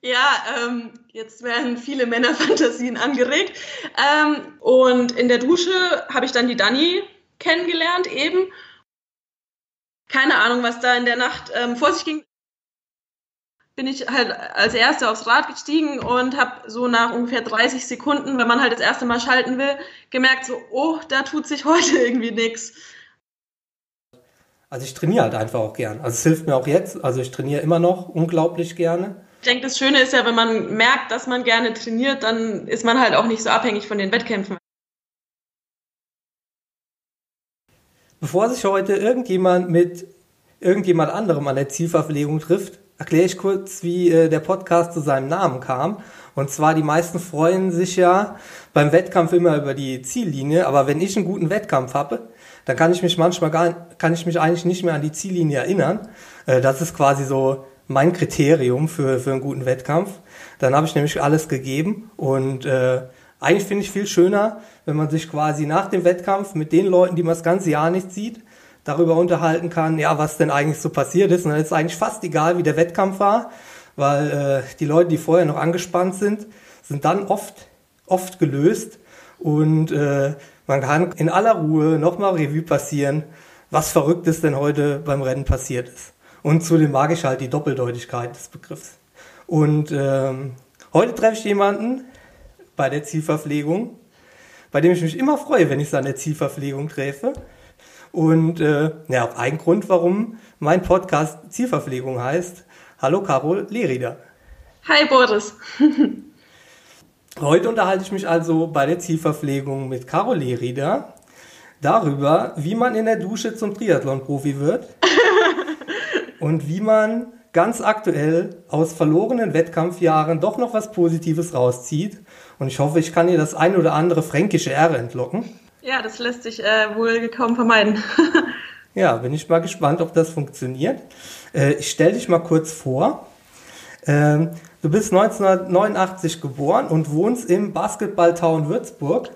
Ja, ähm, jetzt werden viele Männerfantasien angeregt. Ähm, und in der Dusche habe ich dann die Dani kennengelernt eben. Keine Ahnung, was da in der Nacht ähm, vor sich ging. Bin ich halt als Erste aufs Rad gestiegen und habe so nach ungefähr 30 Sekunden, wenn man halt das erste Mal schalten will, gemerkt, so, oh, da tut sich heute irgendwie nichts. Also ich trainiere halt einfach auch gern. Also es hilft mir auch jetzt. Also ich trainiere immer noch unglaublich gerne. Ich denke, das Schöne ist ja, wenn man merkt, dass man gerne trainiert, dann ist man halt auch nicht so abhängig von den Wettkämpfen. Bevor sich heute irgendjemand mit irgendjemand anderem an der Zielverpflegung trifft, erkläre ich kurz, wie äh, der Podcast zu seinem Namen kam. Und zwar, die meisten freuen sich ja beim Wettkampf immer über die Ziellinie, aber wenn ich einen guten Wettkampf habe, dann kann ich mich manchmal gar, kann ich mich eigentlich nicht mehr an die Ziellinie erinnern. Äh, das ist quasi so mein Kriterium für, für einen guten Wettkampf. Dann habe ich nämlich alles gegeben und äh, eigentlich finde ich viel schöner, wenn man sich quasi nach dem Wettkampf mit den Leuten, die man das ganze Jahr nicht sieht, darüber unterhalten kann, ja, was denn eigentlich so passiert ist. Und dann ist eigentlich fast egal, wie der Wettkampf war, weil äh, die Leute, die vorher noch angespannt sind, sind dann oft, oft gelöst und äh, man kann in aller Ruhe nochmal Revue passieren, was Verrücktes denn heute beim Rennen passiert ist. Und zudem mag ich halt die Doppeldeutigkeit des Begriffs. Und ähm, heute treffe ich jemanden bei der Zielverpflegung, bei dem ich mich immer freue, wenn ich so an der Zielverpflegung treffe. Und äh, ja, auch ein Grund, warum mein Podcast Zielverpflegung heißt. Hallo Carol Lerida. Hi Boris. Heute unterhalte ich mich also bei der Zielverpflegung mit Carol Lerida darüber, wie man in der Dusche zum Triathlon-Profi wird und wie man ganz aktuell aus verlorenen Wettkampfjahren doch noch was Positives rauszieht. Und ich hoffe, ich kann ihr das ein oder andere fränkische R entlocken. Ja, das lässt sich äh, wohl kaum vermeiden. ja, bin ich mal gespannt, ob das funktioniert. Äh, ich stelle dich mal kurz vor. Ähm, du bist 1989 geboren und wohnst im Basketballtown Würzburg.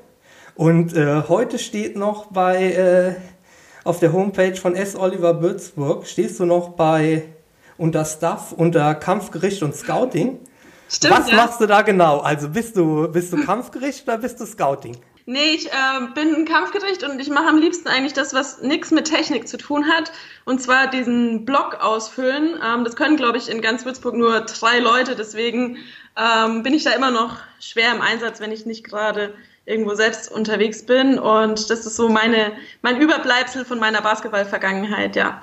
Und äh, heute steht noch bei äh, auf der Homepage von S. Oliver Würzburg stehst du noch bei unter Staff, unter Kampfgericht und Scouting. Stimmt, Was ja. machst du da genau? Also bist du, bist du Kampfgericht oder bist du Scouting? Nee, ich äh, bin ein Kampfgericht und ich mache am liebsten eigentlich das, was nichts mit Technik zu tun hat. Und zwar diesen Block ausfüllen. Ähm, das können, glaube ich, in ganz Würzburg nur drei Leute. Deswegen ähm, bin ich da immer noch schwer im Einsatz, wenn ich nicht gerade irgendwo selbst unterwegs bin. Und das ist so meine, mein Überbleibsel von meiner Basketball-Vergangenheit, ja.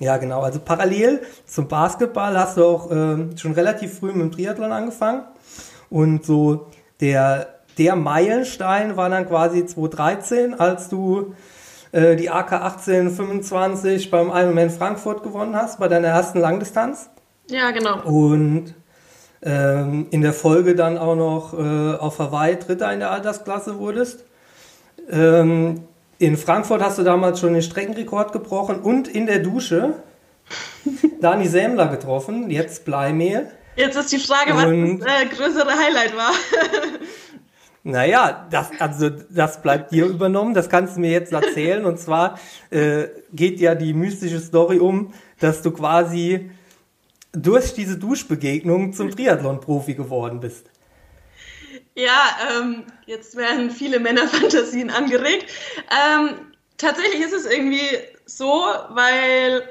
Ja, genau. Also parallel zum Basketball hast du auch äh, schon relativ früh mit dem Triathlon angefangen. Und so der, der Meilenstein war dann quasi 2013, als du äh, die AK 1825 beim Ironman Frankfurt gewonnen hast, bei deiner ersten Langdistanz. Ja, genau. Und ähm, in der Folge dann auch noch äh, auf Hawaii Dritter in der Altersklasse wurdest. Ähm, in Frankfurt hast du damals schon den Streckenrekord gebrochen und in der Dusche Dani Sämler getroffen, jetzt Bleimehl. Jetzt ist die Frage, was und, das äh, größere Highlight war. naja, das, also, das bleibt dir übernommen, das kannst du mir jetzt erzählen. Und zwar äh, geht ja die mystische Story um, dass du quasi durch diese Duschbegegnung zum Triathlon-Profi geworden bist. Ja, ähm, jetzt werden viele Männerfantasien angeregt. Ähm, tatsächlich ist es irgendwie so, weil,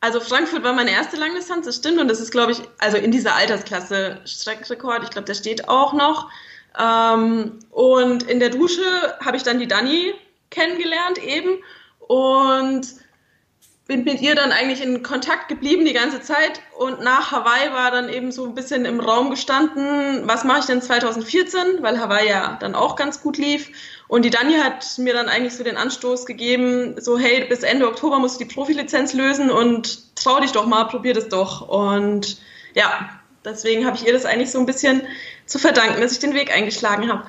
also Frankfurt war meine erste Langdistanz, das stimmt, und das ist, glaube ich, also in dieser Altersklasse Streckenrekord, ich glaube, der steht auch noch. Ähm, und in der Dusche habe ich dann die Dani kennengelernt eben und bin mit ihr dann eigentlich in Kontakt geblieben die ganze Zeit und nach Hawaii war dann eben so ein bisschen im Raum gestanden, was mache ich denn 2014, weil Hawaii ja dann auch ganz gut lief und die Dani hat mir dann eigentlich so den Anstoß gegeben, so hey, bis Ende Oktober musst du die Profilizenz lösen und trau dich doch mal, probier das doch und ja, deswegen habe ich ihr das eigentlich so ein bisschen zu verdanken, dass ich den Weg eingeschlagen habe.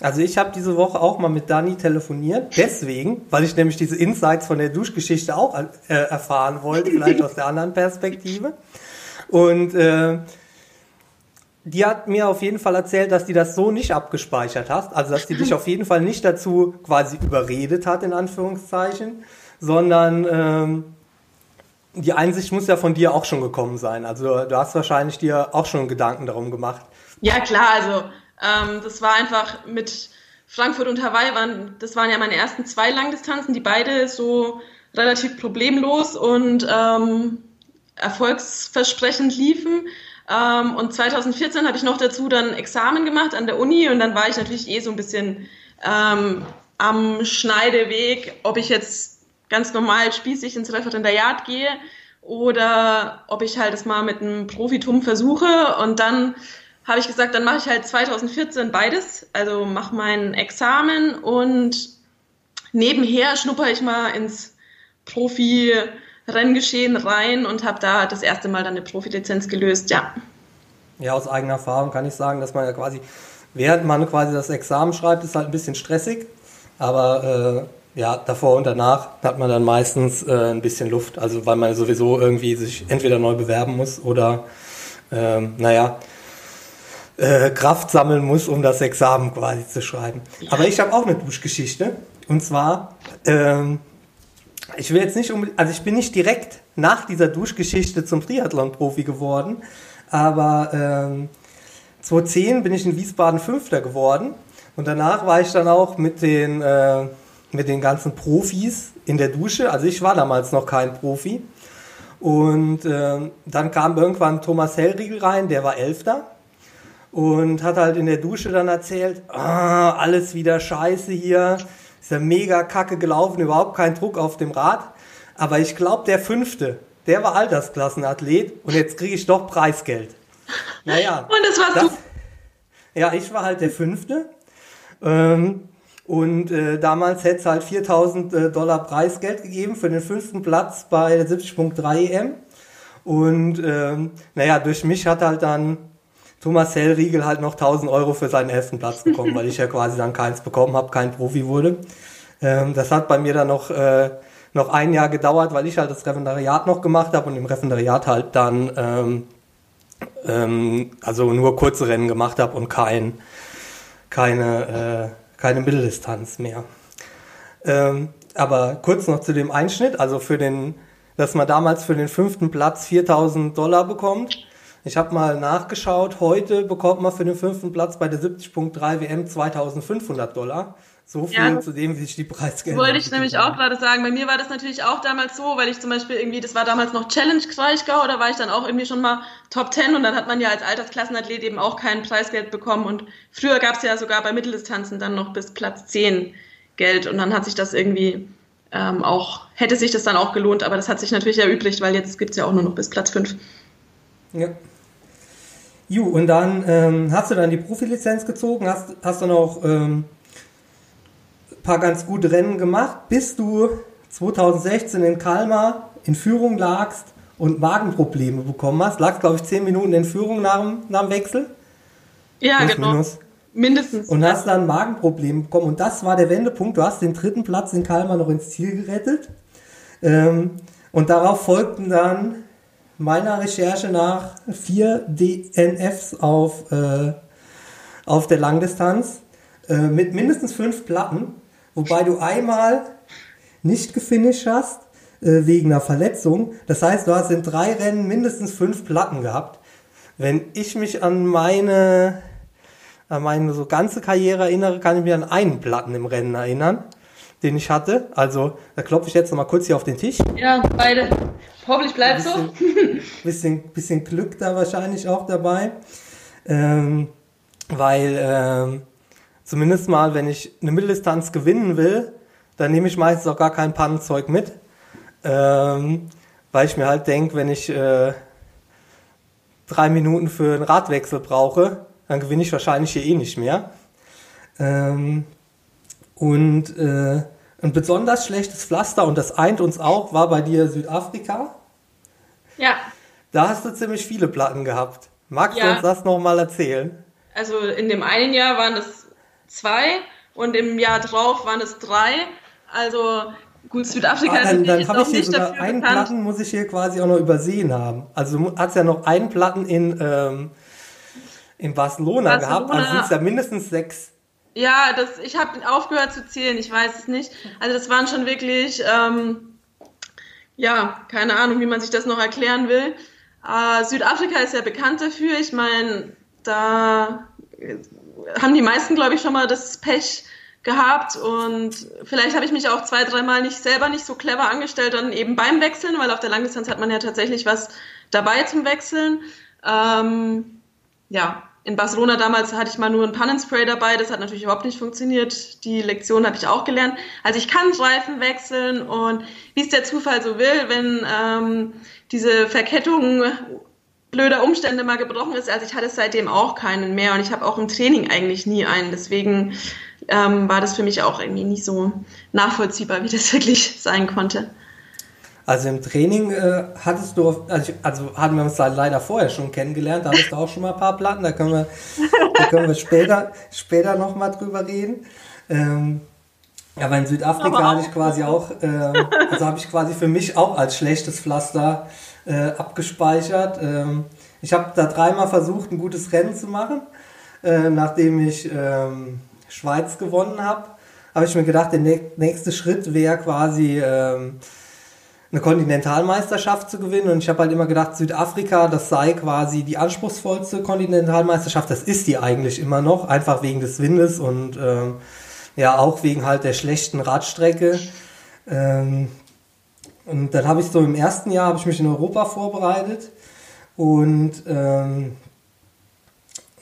Also ich habe diese Woche auch mal mit Dani telefoniert, deswegen, weil ich nämlich diese Insights von der Duschgeschichte auch äh, erfahren wollte, vielleicht aus der anderen Perspektive. Und äh, die hat mir auf jeden Fall erzählt, dass die das so nicht abgespeichert hast, also dass die dich auf jeden Fall nicht dazu quasi überredet hat, in Anführungszeichen, sondern ähm, die Einsicht muss ja von dir auch schon gekommen sein. Also du hast wahrscheinlich dir auch schon Gedanken darum gemacht. Ja, klar, also ähm, das war einfach mit Frankfurt und Hawaii, waren, das waren ja meine ersten zwei Langdistanzen, die beide so relativ problemlos und ähm, erfolgsversprechend liefen. Ähm, und 2014 habe ich noch dazu dann Examen gemacht an der Uni und dann war ich natürlich eh so ein bisschen ähm, am Schneideweg, ob ich jetzt ganz normal spießig ins Referendariat gehe oder ob ich halt das mal mit einem Profitum versuche. Und dann habe ich gesagt, dann mache ich halt 2014 beides. Also mache mein Examen und nebenher schnupper ich mal ins Profi Renngeschehen rein und habe da das erste Mal dann eine Profilizenz gelöst, ja. Ja, aus eigener Erfahrung kann ich sagen, dass man ja quasi, während man quasi das Examen schreibt, ist halt ein bisschen stressig, aber äh, ja, davor und danach hat man dann meistens äh, ein bisschen Luft, also weil man sowieso irgendwie sich entweder neu bewerben muss oder, äh, naja, äh, Kraft sammeln muss, um das Examen quasi zu schreiben. Ja. Aber ich habe auch eine Duschgeschichte und zwar, ähm, ich will jetzt nicht um, also ich bin nicht direkt nach dieser Duschgeschichte zum Triathlon-Profi geworden, aber ähm, 2010 bin ich in Wiesbaden Fünfter geworden und danach war ich dann auch mit den, äh, mit den ganzen Profis in der Dusche. Also ich war damals noch kein Profi. Und äh, dann kam irgendwann Thomas Hellriegel rein, der war Elfter und hat halt in der Dusche dann erzählt, ah, alles wieder scheiße hier, ist ja mega kacke gelaufen, überhaupt kein Druck auf dem Rad. Aber ich glaube, der fünfte, der war Altersklassenathlet und jetzt kriege ich doch Preisgeld. Naja. Und das warst das, du. Ja, ich war halt der fünfte. Ähm, und äh, damals hätte es halt 4000 äh, Dollar Preisgeld gegeben für den fünften Platz bei der 70.3 EM. Und ähm, naja, durch mich hat halt dann Thomas Hellriegel halt noch 1000 Euro für seinen elften Platz bekommen, weil ich ja quasi dann keins bekommen habe, kein Profi wurde. Ähm, das hat bei mir dann noch, äh, noch ein Jahr gedauert, weil ich halt das Referendariat noch gemacht habe und im Referendariat halt dann ähm, ähm, also nur kurze Rennen gemacht habe und kein, keine, äh, keine Mitteldistanz mehr. Ähm, aber kurz noch zu dem Einschnitt, also für den, dass man damals für den fünften Platz 4000 Dollar bekommt ich habe mal nachgeschaut, heute bekommt man für den fünften Platz bei der 70.3 WM 2500 Dollar. So viel ja, zu dem, wie sich die Preisgelder Wollte ich nämlich haben. auch gerade sagen. Bei mir war das natürlich auch damals so, weil ich zum Beispiel irgendwie, das war damals noch Challenge Kraichgau, da war ich dann auch irgendwie schon mal Top 10 und dann hat man ja als Altersklassenathlet eben auch kein Preisgeld bekommen und früher gab es ja sogar bei Mitteldistanzen dann noch bis Platz 10 Geld und dann hat sich das irgendwie ähm, auch, hätte sich das dann auch gelohnt, aber das hat sich natürlich erübrigt, weil jetzt gibt es ja auch nur noch bis Platz 5. Ja. Ju, und dann ähm, hast du dann die Profilizenz gezogen, hast, hast dann auch ähm, ein paar ganz gute Rennen gemacht, bis du 2016 in Kalmar in Führung lagst und Magenprobleme bekommen hast. Lagst, glaube ich, 10 Minuten in Führung nach dem, nach dem Wechsel. Ja, Plus, genau. Minus. Mindestens. Und hast dann Magenprobleme bekommen. Und das war der Wendepunkt. Du hast den dritten Platz in Kalmar noch ins Ziel gerettet. Ähm, und darauf folgten dann meiner Recherche nach vier DNFs auf, äh, auf der Langdistanz äh, mit mindestens fünf Platten, wobei du einmal nicht gefinisht hast äh, wegen einer Verletzung. Das heißt, du hast in drei Rennen mindestens fünf Platten gehabt. Wenn ich mich an meine, an meine so ganze Karriere erinnere, kann ich mich an einen Platten im Rennen erinnern den ich hatte. Also, da klopfe ich jetzt noch mal kurz hier auf den Tisch. Ja, beide. Hoffentlich bleibt so. bisschen, bisschen Glück da wahrscheinlich auch dabei. Ähm, weil ähm, zumindest mal, wenn ich eine Mitteldistanz gewinnen will, dann nehme ich meistens auch gar kein Pannenzeug mit. Ähm, weil ich mir halt denke, wenn ich äh, drei Minuten für einen Radwechsel brauche, dann gewinne ich wahrscheinlich hier eh nicht mehr. Ähm, und äh, ein besonders schlechtes Pflaster, und das eint uns auch, war bei dir Südafrika. Ja. Da hast du ziemlich viele Platten gehabt. Magst ja. du uns das nochmal erzählen? Also in dem einen Jahr waren es zwei und im Jahr drauf waren es drei. Also gut, Südafrika ah, dann, dann habe ich hier sogar einen bekannt. Platten, muss ich hier quasi auch noch übersehen haben. Also du hast ja noch einen Platten in, ähm, in Barcelona, Barcelona gehabt, also sind es ja mindestens sechs. Ja, das, ich habe aufgehört zu zählen, ich weiß es nicht. Also das waren schon wirklich, ähm, ja, keine Ahnung, wie man sich das noch erklären will. Äh, Südafrika ist ja bekannt dafür. Ich meine, da haben die meisten, glaube ich, schon mal das Pech gehabt und vielleicht habe ich mich auch zwei, dreimal nicht selber nicht so clever angestellt, dann eben beim Wechseln, weil auf der Langdistanz hat man ja tatsächlich was dabei zum Wechseln. Ähm, ja, in Barcelona damals hatte ich mal nur ein Pannenspray dabei, das hat natürlich überhaupt nicht funktioniert. Die Lektion habe ich auch gelernt. Also ich kann Reifen wechseln und wie es der Zufall so will, wenn ähm, diese Verkettung blöder Umstände mal gebrochen ist, also ich hatte seitdem auch keinen mehr und ich habe auch im Training eigentlich nie einen. Deswegen ähm, war das für mich auch irgendwie nicht so nachvollziehbar, wie das wirklich sein konnte. Also im Training äh, hattest du, also, also hatten wir uns da leider vorher schon kennengelernt, da hattest du auch schon mal ein paar Platten, da können wir, da können wir später, später nochmal drüber reden. Ähm, aber in Südafrika hatte ich quasi auch, äh, also habe ich quasi für mich auch als schlechtes Pflaster äh, abgespeichert. Ähm, ich habe da dreimal versucht, ein gutes Rennen zu machen, äh, nachdem ich ähm, Schweiz gewonnen habe. Habe ich mir gedacht, der nächste Schritt wäre quasi ähm, eine Kontinentalmeisterschaft zu gewinnen. Und ich habe halt immer gedacht, Südafrika, das sei quasi die anspruchsvollste Kontinentalmeisterschaft. Das ist die eigentlich immer noch, einfach wegen des Windes und ähm, ja auch wegen halt der schlechten Radstrecke. Ähm, und dann habe ich so im ersten Jahr habe ich mich in Europa vorbereitet und ähm,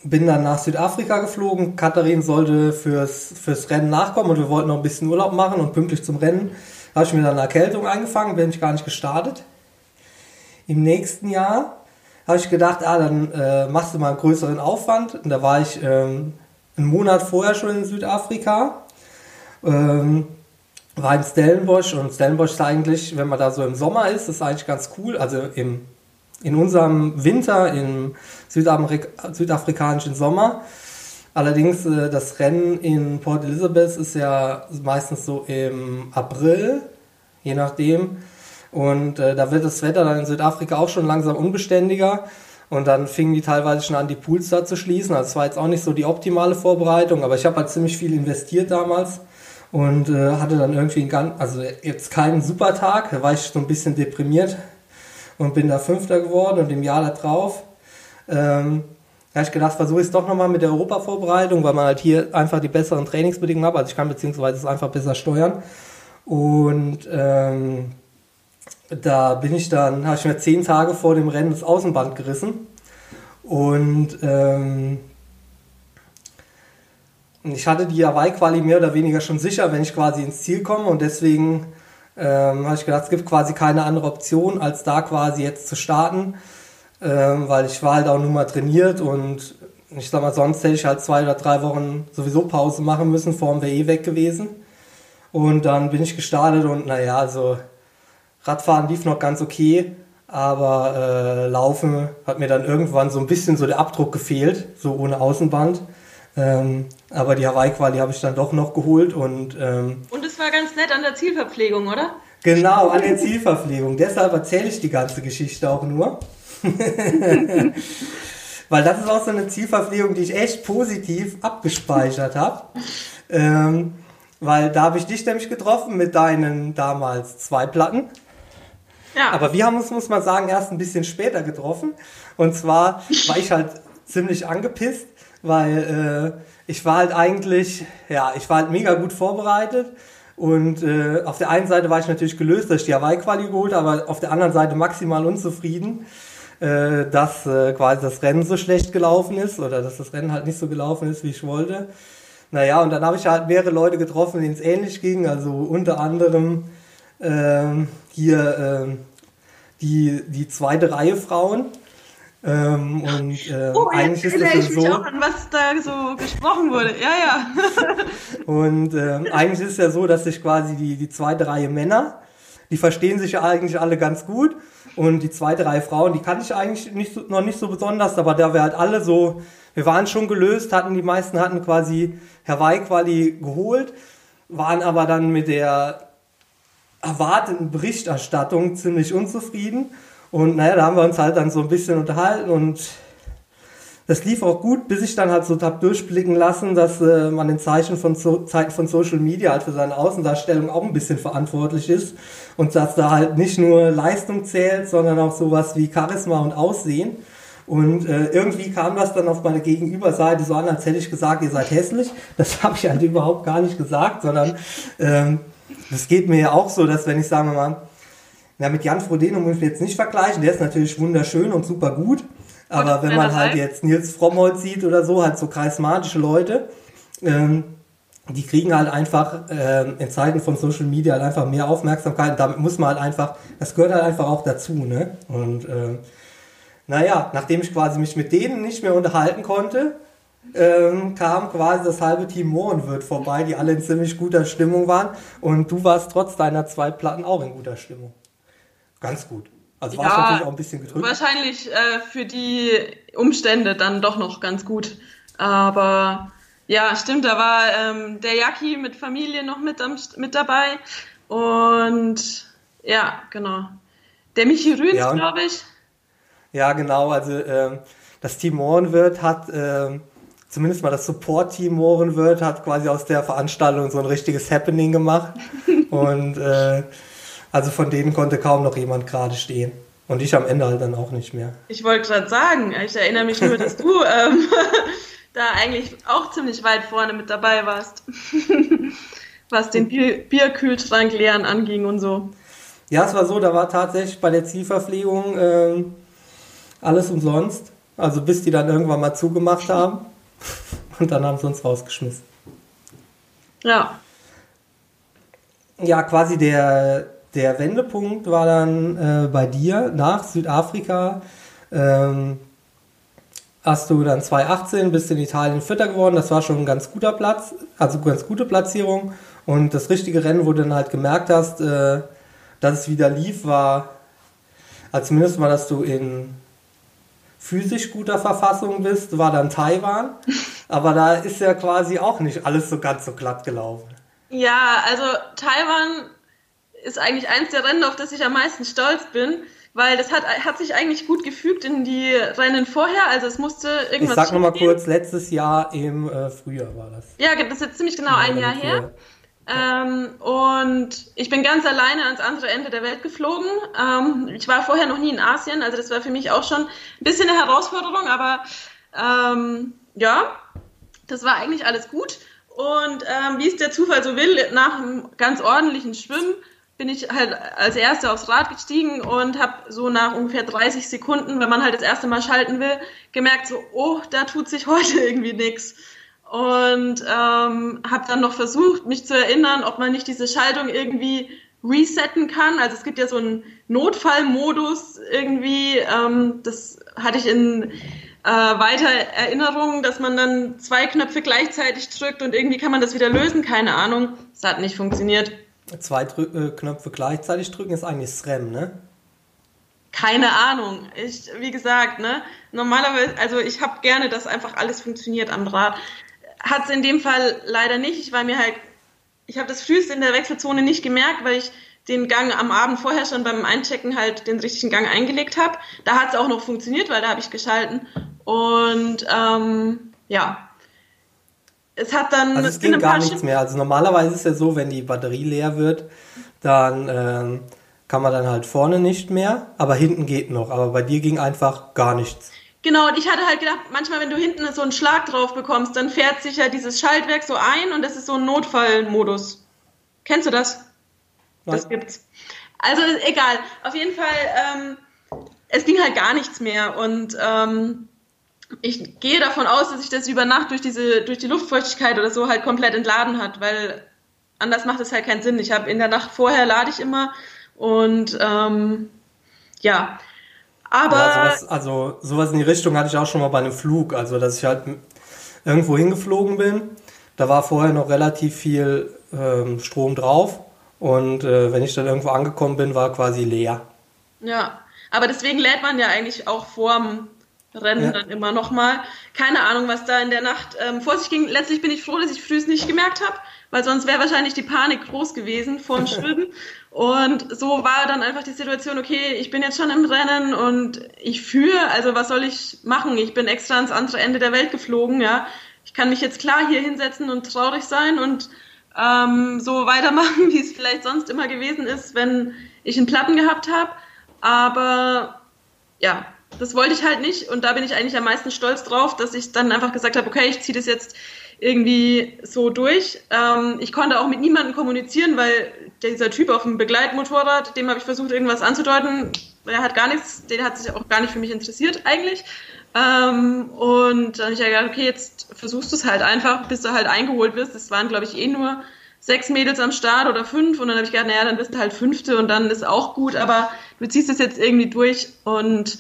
bin dann nach Südafrika geflogen. Katharin sollte fürs, fürs Rennen nachkommen und wir wollten noch ein bisschen Urlaub machen und pünktlich zum Rennen habe ich mir dann eine Erkältung eingefangen, bin ich gar nicht gestartet. Im nächsten Jahr habe ich gedacht, ah, dann äh, machst du mal einen größeren Aufwand. Und da war ich ähm, einen Monat vorher schon in Südafrika. Ähm, war in Stellenbosch und Stellenbosch ist eigentlich, wenn man da so im Sommer ist, ist eigentlich ganz cool. Also im, in unserem Winter, im Südamerik südafrikanischen Sommer. Allerdings äh, das Rennen in Port Elizabeth ist ja meistens so im April, je nachdem. Und äh, da wird das Wetter dann in Südafrika auch schon langsam unbeständiger. Und dann fingen die teilweise schon an, die Pools da zu schließen. Also es war jetzt auch nicht so die optimale Vorbereitung, aber ich habe halt ziemlich viel investiert damals und äh, hatte dann irgendwie einen ganz, also jetzt keinen super Tag, da war ich so ein bisschen deprimiert und bin da Fünfter geworden und im Jahr darauf ähm, habe ich gedacht, versuche ich es doch nochmal mit der Europa-Vorbereitung, weil man halt hier einfach die besseren Trainingsbedingungen hat, also ich kann beziehungsweise es einfach besser steuern. Und ähm, da bin ich dann, habe ich mir zehn Tage vor dem Rennen das Außenband gerissen. Und ähm, ich hatte die Hawaii-Quali mehr oder weniger schon sicher, wenn ich quasi ins Ziel komme. Und deswegen ähm, habe ich gedacht, es gibt quasi keine andere Option, als da quasi jetzt zu starten, ähm, weil ich war halt auch nur mal trainiert und ich sag mal, sonst hätte ich halt zwei oder drei Wochen sowieso Pause machen müssen, vorm wäre eh weg gewesen. Und dann bin ich gestartet und naja, also Radfahren lief noch ganz okay, aber äh, Laufen hat mir dann irgendwann so ein bisschen so der Abdruck gefehlt, so ohne Außenband. Ähm, aber die Hawaii-Quali habe ich dann doch noch geholt und. Ähm, und es war ganz nett an der Zielverpflegung, oder? Genau, an der Zielverpflegung. Deshalb erzähle ich die ganze Geschichte auch nur. Weil das ist auch so eine Zielverpflegung, die ich echt positiv abgespeichert habe. Ähm, weil da habe ich dich nämlich getroffen mit deinen damals zwei Platten. Ja. Aber wir haben uns, muss man sagen, erst ein bisschen später getroffen. Und zwar war ich halt ziemlich angepisst, weil äh, ich war halt eigentlich, ja, ich war halt mega gut vorbereitet. Und äh, auf der einen Seite war ich natürlich gelöst, dass ich die Hawaii-Quali geholt aber auf der anderen Seite maximal unzufrieden, äh, dass äh, quasi das Rennen so schlecht gelaufen ist oder dass das Rennen halt nicht so gelaufen ist, wie ich wollte. Naja, und dann habe ich halt mehrere Leute getroffen, denen es ähnlich ging, also unter anderem ähm, hier ähm, die, die zweite Reihe Frauen, ähm, und äh, oh, eigentlich ist das ich so. Mich auch an, was da so gesprochen wurde. Ja, ja. und äh, eigentlich ist es ja so, dass sich quasi die, die zweite Reihe Männer, die verstehen sich ja eigentlich alle ganz gut. Und die zweite Reihe Frauen, die kann ich eigentlich nicht so, noch nicht so besonders, aber da wir halt alle so, wir waren schon gelöst, hatten die meisten hatten quasi Hawaii-Quali geholt, waren aber dann mit der erwarteten Berichterstattung ziemlich unzufrieden. Und naja, da haben wir uns halt dann so ein bisschen unterhalten und das lief auch gut, bis ich dann halt so hab durchblicken lassen, dass äh, man in Zeichen von so Zeiten von Social Media halt für seine Außendarstellung auch ein bisschen verantwortlich ist und dass da halt nicht nur Leistung zählt, sondern auch sowas wie Charisma und Aussehen. Und äh, irgendwie kam das dann auf meine Gegenüberseite so an, als hätte ich gesagt, ihr seid hässlich. Das habe ich halt überhaupt gar nicht gesagt, sondern ähm, das geht mir ja auch so, dass wenn ich sage mal, na, mit Jan Frodeno muss ich jetzt nicht vergleichen, der ist natürlich wunderschön und super gut. Aber wenn man halt jetzt Nils Frommholz sieht oder so, halt so charismatische Leute, ähm, die kriegen halt einfach ähm, in Zeiten von Social Media halt einfach mehr Aufmerksamkeit. Damit muss man halt einfach, das gehört halt einfach auch dazu, ne? Und ähm, naja, nachdem ich quasi mich mit denen nicht mehr unterhalten konnte, ähm, kam quasi das halbe Team Mohrenwirt vorbei, die alle in ziemlich guter Stimmung waren. Und du warst trotz deiner zwei Platten auch in guter Stimmung. Ganz gut. Also war es natürlich auch ein bisschen gedrückt. Wahrscheinlich äh, für die Umstände dann doch noch ganz gut. Aber ja, stimmt, da war ähm, der Jaki mit Familie noch mit, am, mit dabei. Und ja, genau. Der Michi Rühns, ja, glaube ich. Ja, genau. Also ähm, das Team Mohrenwirt hat, ähm, zumindest mal das Support-Team Mohrenwirt, hat quasi aus der Veranstaltung so ein richtiges Happening gemacht. Und äh, also von denen konnte kaum noch jemand gerade stehen. Und ich am Ende halt dann auch nicht mehr. Ich wollte gerade sagen, ich erinnere mich nur, dass du ähm, da eigentlich auch ziemlich weit vorne mit dabei warst. Was den Bier Bierkühlschrank leeren anging und so. Ja, es war so, da war tatsächlich bei der Zielverpflegung äh, alles umsonst. Also bis die dann irgendwann mal zugemacht haben. Und dann haben sie uns rausgeschmissen. Ja. Ja, quasi der, der Wendepunkt war dann äh, bei dir nach Südafrika. Ähm, hast du dann 2018 bist in Italien Vierter geworden. Das war schon ein ganz guter Platz, also ganz gute Platzierung. Und das richtige Rennen, wo du dann halt gemerkt hast, äh, dass es wieder lief, war, also zumindest mal, dass du in physisch guter Verfassung bist, war dann Taiwan. Aber da ist ja quasi auch nicht alles so ganz so glatt gelaufen. Ja, also Taiwan ist eigentlich eins der Rennen, auf das ich am meisten stolz bin, weil das hat, hat sich eigentlich gut gefügt in die Rennen vorher. Also es musste irgendwas. Ich sag nochmal kurz, letztes Jahr im äh, Frühjahr war das. Ja, das ist jetzt ziemlich genau ja, ein Jahr her. Ähm, und ich bin ganz alleine ans andere Ende der Welt geflogen. Ähm, ich war vorher noch nie in Asien, also das war für mich auch schon ein bisschen eine Herausforderung, aber ähm, ja, das war eigentlich alles gut. Und ähm, wie es der Zufall so will, nach einem ganz ordentlichen Schwimmen bin ich halt als Erste aufs Rad gestiegen und habe so nach ungefähr 30 Sekunden, wenn man halt das erste Mal schalten will, gemerkt so, oh, da tut sich heute irgendwie nichts. Und ähm, habe dann noch versucht, mich zu erinnern, ob man nicht diese Schaltung irgendwie resetten kann. Also es gibt ja so einen Notfallmodus irgendwie, ähm, das hatte ich in äh, weiter Erinnerung, dass man dann zwei Knöpfe gleichzeitig drückt und irgendwie kann man das wieder lösen, keine Ahnung. Das hat nicht funktioniert zwei Drück äh, Knöpfe gleichzeitig drücken ist eigentlich SRAM, ne? Keine Ahnung. Ich, wie gesagt, ne, normalerweise, also ich habe gerne, dass einfach alles funktioniert am Rad. Hat es in dem Fall leider nicht. Ich war mir halt, ich habe das frühest in der Wechselzone nicht gemerkt, weil ich den Gang am Abend vorher schon beim Einchecken halt den richtigen Gang eingelegt habe. Da hat es auch noch funktioniert, weil da habe ich geschalten. Und ähm, ja, es hat dann. Also es ging gar nichts mehr. Also normalerweise ist ja so, wenn die Batterie leer wird, dann ähm, kann man dann halt vorne nicht mehr, aber hinten geht noch. Aber bei dir ging einfach gar nichts. Genau, und ich hatte halt gedacht, manchmal, wenn du hinten so einen Schlag drauf bekommst, dann fährt sich ja dieses Schaltwerk so ein und das ist so ein Notfallmodus. Kennst du das? Nein. Das gibt's. Also egal. Auf jeden Fall, ähm, es ging halt gar nichts mehr und ähm, ich gehe davon aus, dass sich das über Nacht durch diese, durch die Luftfeuchtigkeit oder so halt komplett entladen hat, weil anders macht es halt keinen Sinn. Ich habe in der Nacht vorher lade ich immer und ähm, ja. Aber. Ja, sowas, also sowas in die Richtung hatte ich auch schon mal bei einem Flug, also dass ich halt irgendwo hingeflogen bin. Da war vorher noch relativ viel ähm, Strom drauf und äh, wenn ich dann irgendwo angekommen bin, war quasi leer. Ja, aber deswegen lädt man ja eigentlich auch vorm Rennen ja. dann immer nochmal. Keine Ahnung, was da in der Nacht ähm, vor sich ging. Letztlich bin ich froh, dass ich früh es nicht gemerkt habe, weil sonst wäre wahrscheinlich die Panik groß gewesen vor dem Schwimmen. und so war dann einfach die Situation, okay, ich bin jetzt schon im Rennen und ich führe, also was soll ich machen? Ich bin extra ans andere Ende der Welt geflogen, ja. Ich kann mich jetzt klar hier hinsetzen und traurig sein und ähm, so weitermachen, wie es vielleicht sonst immer gewesen ist, wenn ich einen Platten gehabt habe. Aber ja, das wollte ich halt nicht und da bin ich eigentlich am meisten stolz drauf, dass ich dann einfach gesagt habe, okay, ich ziehe das jetzt irgendwie so durch. Ähm, ich konnte auch mit niemandem kommunizieren, weil dieser Typ auf dem Begleitmotorrad, dem habe ich versucht, irgendwas anzudeuten. Der hat gar nichts, der hat sich auch gar nicht für mich interessiert eigentlich. Ähm, und dann habe ich ja gedacht, okay, jetzt versuchst du es halt einfach, bis du halt eingeholt wirst. Das waren, glaube ich, eh nur sechs Mädels am Start oder fünf. Und dann habe ich gedacht, naja, dann bist du halt Fünfte und dann ist auch gut, aber du ziehst es jetzt irgendwie durch und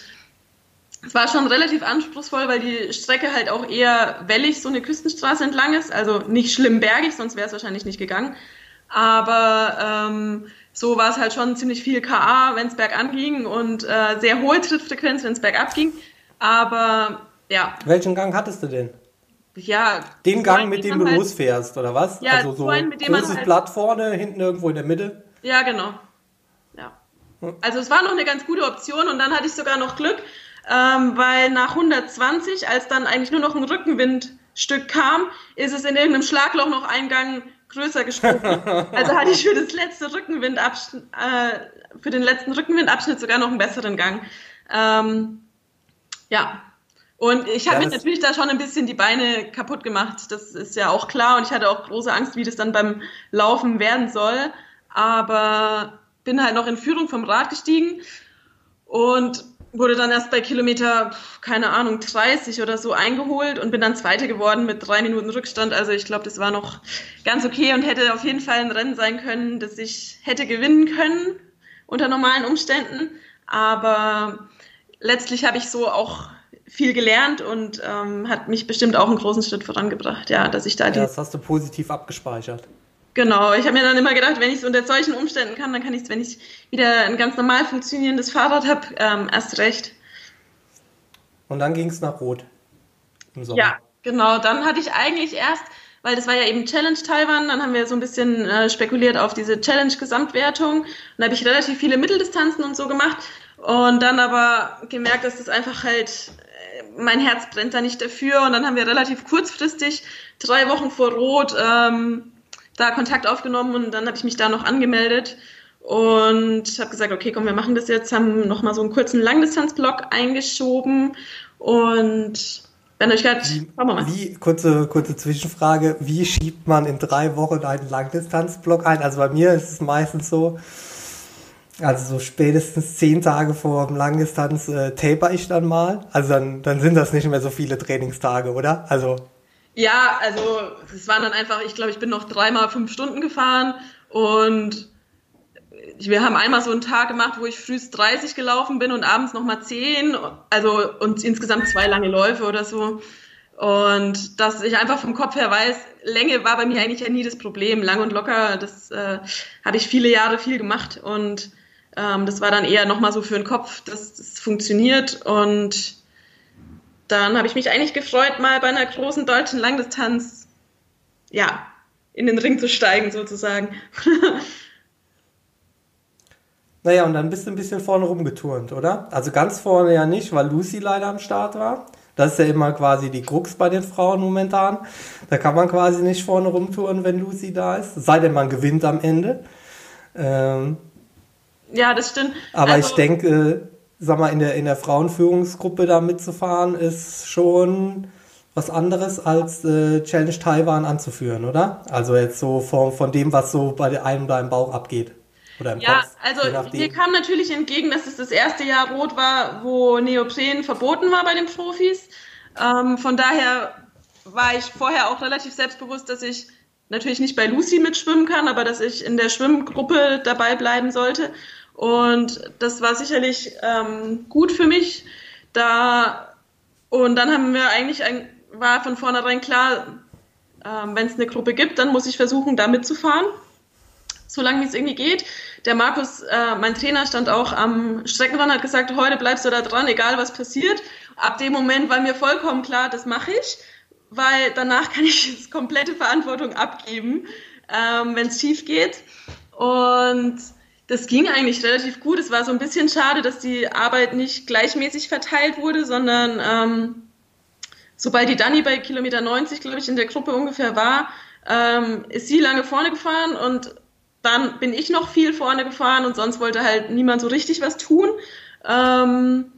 es war schon relativ anspruchsvoll, weil die Strecke halt auch eher wellig so eine Küstenstraße entlang ist. Also nicht schlimm bergig, sonst wäre es wahrscheinlich nicht gegangen. Aber ähm, so war es halt schon ziemlich viel KA, wenn es bergan ging und äh, sehr hohe Trittfrequenz, wenn es bergab ging. Aber ja. Welchen Gang hattest du denn? Ja. Den Gang, mit dem du halt, losfährst, oder was? Ja, also so ein, mit dem großes halt, Blatt vorne, hinten irgendwo in der Mitte. Ja, genau. Ja. Hm. Also es war noch eine ganz gute Option und dann hatte ich sogar noch Glück, ähm, weil nach 120, als dann eigentlich nur noch ein Rückenwindstück kam, ist es in irgendeinem Schlagloch noch ein Gang größer gesprungen. also hatte ich für das letzte Rückenwindabschnitt, äh, für den letzten Rückenwindabschnitt sogar noch einen besseren Gang. Ähm, ja. Und ich habe mir natürlich da schon ein bisschen die Beine kaputt gemacht. Das ist ja auch klar. Und ich hatte auch große Angst, wie das dann beim Laufen werden soll. Aber bin halt noch in Führung vom Rad gestiegen und wurde dann erst bei Kilometer, keine Ahnung, 30 oder so eingeholt und bin dann Zweite geworden mit drei Minuten Rückstand. Also ich glaube, das war noch ganz okay und hätte auf jeden Fall ein Rennen sein können, das ich hätte gewinnen können unter normalen Umständen. Aber letztlich habe ich so auch viel gelernt und ähm, hat mich bestimmt auch einen großen Schritt vorangebracht, ja, dass ich da die. Ja, das hast du positiv abgespeichert. Genau, ich habe mir dann immer gedacht, wenn ich es unter solchen Umständen kann, dann kann ich es, wenn ich wieder ein ganz normal funktionierendes Fahrrad habe, ähm, erst recht. Und dann ging es nach Rot im Sommer. Ja, genau. Dann hatte ich eigentlich erst, weil das war ja eben Challenge Taiwan, dann haben wir so ein bisschen äh, spekuliert auf diese Challenge-Gesamtwertung. Und da habe ich relativ viele Mitteldistanzen und so gemacht. Und dann aber gemerkt, dass das einfach halt, äh, mein Herz brennt da nicht dafür. Und dann haben wir relativ kurzfristig, drei Wochen vor Rot, ähm, da Kontakt aufgenommen und dann habe ich mich da noch angemeldet und habe gesagt, okay, komm, wir machen das jetzt, haben nochmal so einen kurzen Langdistanzblock eingeschoben und wenn euch gerade, schauen wir mal. Wie, kurze, kurze Zwischenfrage, wie schiebt man in drei Wochen einen Langdistanzblock ein? Also bei mir ist es meistens so, also so spätestens zehn Tage vor dem Langdistanz äh, taper ich dann mal. Also dann, dann sind das nicht mehr so viele Trainingstage, oder? Also ja, also es waren dann einfach, ich glaube, ich bin noch dreimal fünf Stunden gefahren und wir haben einmal so einen Tag gemacht, wo ich frühst 30 gelaufen bin und abends nochmal 10, also und insgesamt zwei lange Läufe oder so. Und dass ich einfach vom Kopf her weiß, Länge war bei mir eigentlich ja nie das Problem. Lang und locker, das äh, habe ich viele Jahre viel gemacht und ähm, das war dann eher nochmal so für den Kopf, dass das funktioniert und dann habe ich mich eigentlich gefreut, mal bei einer großen deutschen Langdistanz, ja, in den Ring zu steigen sozusagen. naja, und dann bist du ein bisschen vorne rumgeturnt, oder? Also ganz vorne ja nicht, weil Lucy leider am Start war. Das ist ja immer quasi die Krux bei den Frauen momentan. Da kann man quasi nicht vorne rumtouren, wenn Lucy da ist. Sei denn, man gewinnt am Ende. Ähm, ja, das stimmt. Aber also, ich denke, sag mal, in der, in der Frauenführungsgruppe da mitzufahren, ist schon was anderes als äh, Challenge Taiwan anzuführen, oder? Also jetzt so von, von dem, was so bei einem da im Bauch abgeht. Oder im ja, Kopf, also mir kam natürlich entgegen, dass es das erste Jahr rot war, wo Neopren verboten war bei den Profis. Ähm, von daher war ich vorher auch relativ selbstbewusst, dass ich natürlich nicht bei Lucy mitschwimmen kann, aber dass ich in der Schwimmgruppe dabei bleiben sollte. Und das war sicherlich ähm, gut für mich. Da und dann haben wir eigentlich ein, war von vornherein klar, ähm, wenn es eine Gruppe gibt, dann muss ich versuchen, da mitzufahren, solange es irgendwie geht. der Markus, äh, mein Trainer, stand auch am Streckenrand, hat gesagt, heute bleibst du da dran, egal was passiert. Ab dem Moment war mir vollkommen klar, das mache ich, weil danach kann ich jetzt komplette Verantwortung abgeben, ähm, wenn es schief geht. Und das ging eigentlich relativ gut. Es war so ein bisschen schade, dass die Arbeit nicht gleichmäßig verteilt wurde, sondern ähm, sobald die Dani bei Kilometer 90, glaube ich, in der Gruppe ungefähr war, ähm, ist sie lange vorne gefahren und dann bin ich noch viel vorne gefahren und sonst wollte halt niemand so richtig was tun. Ähm,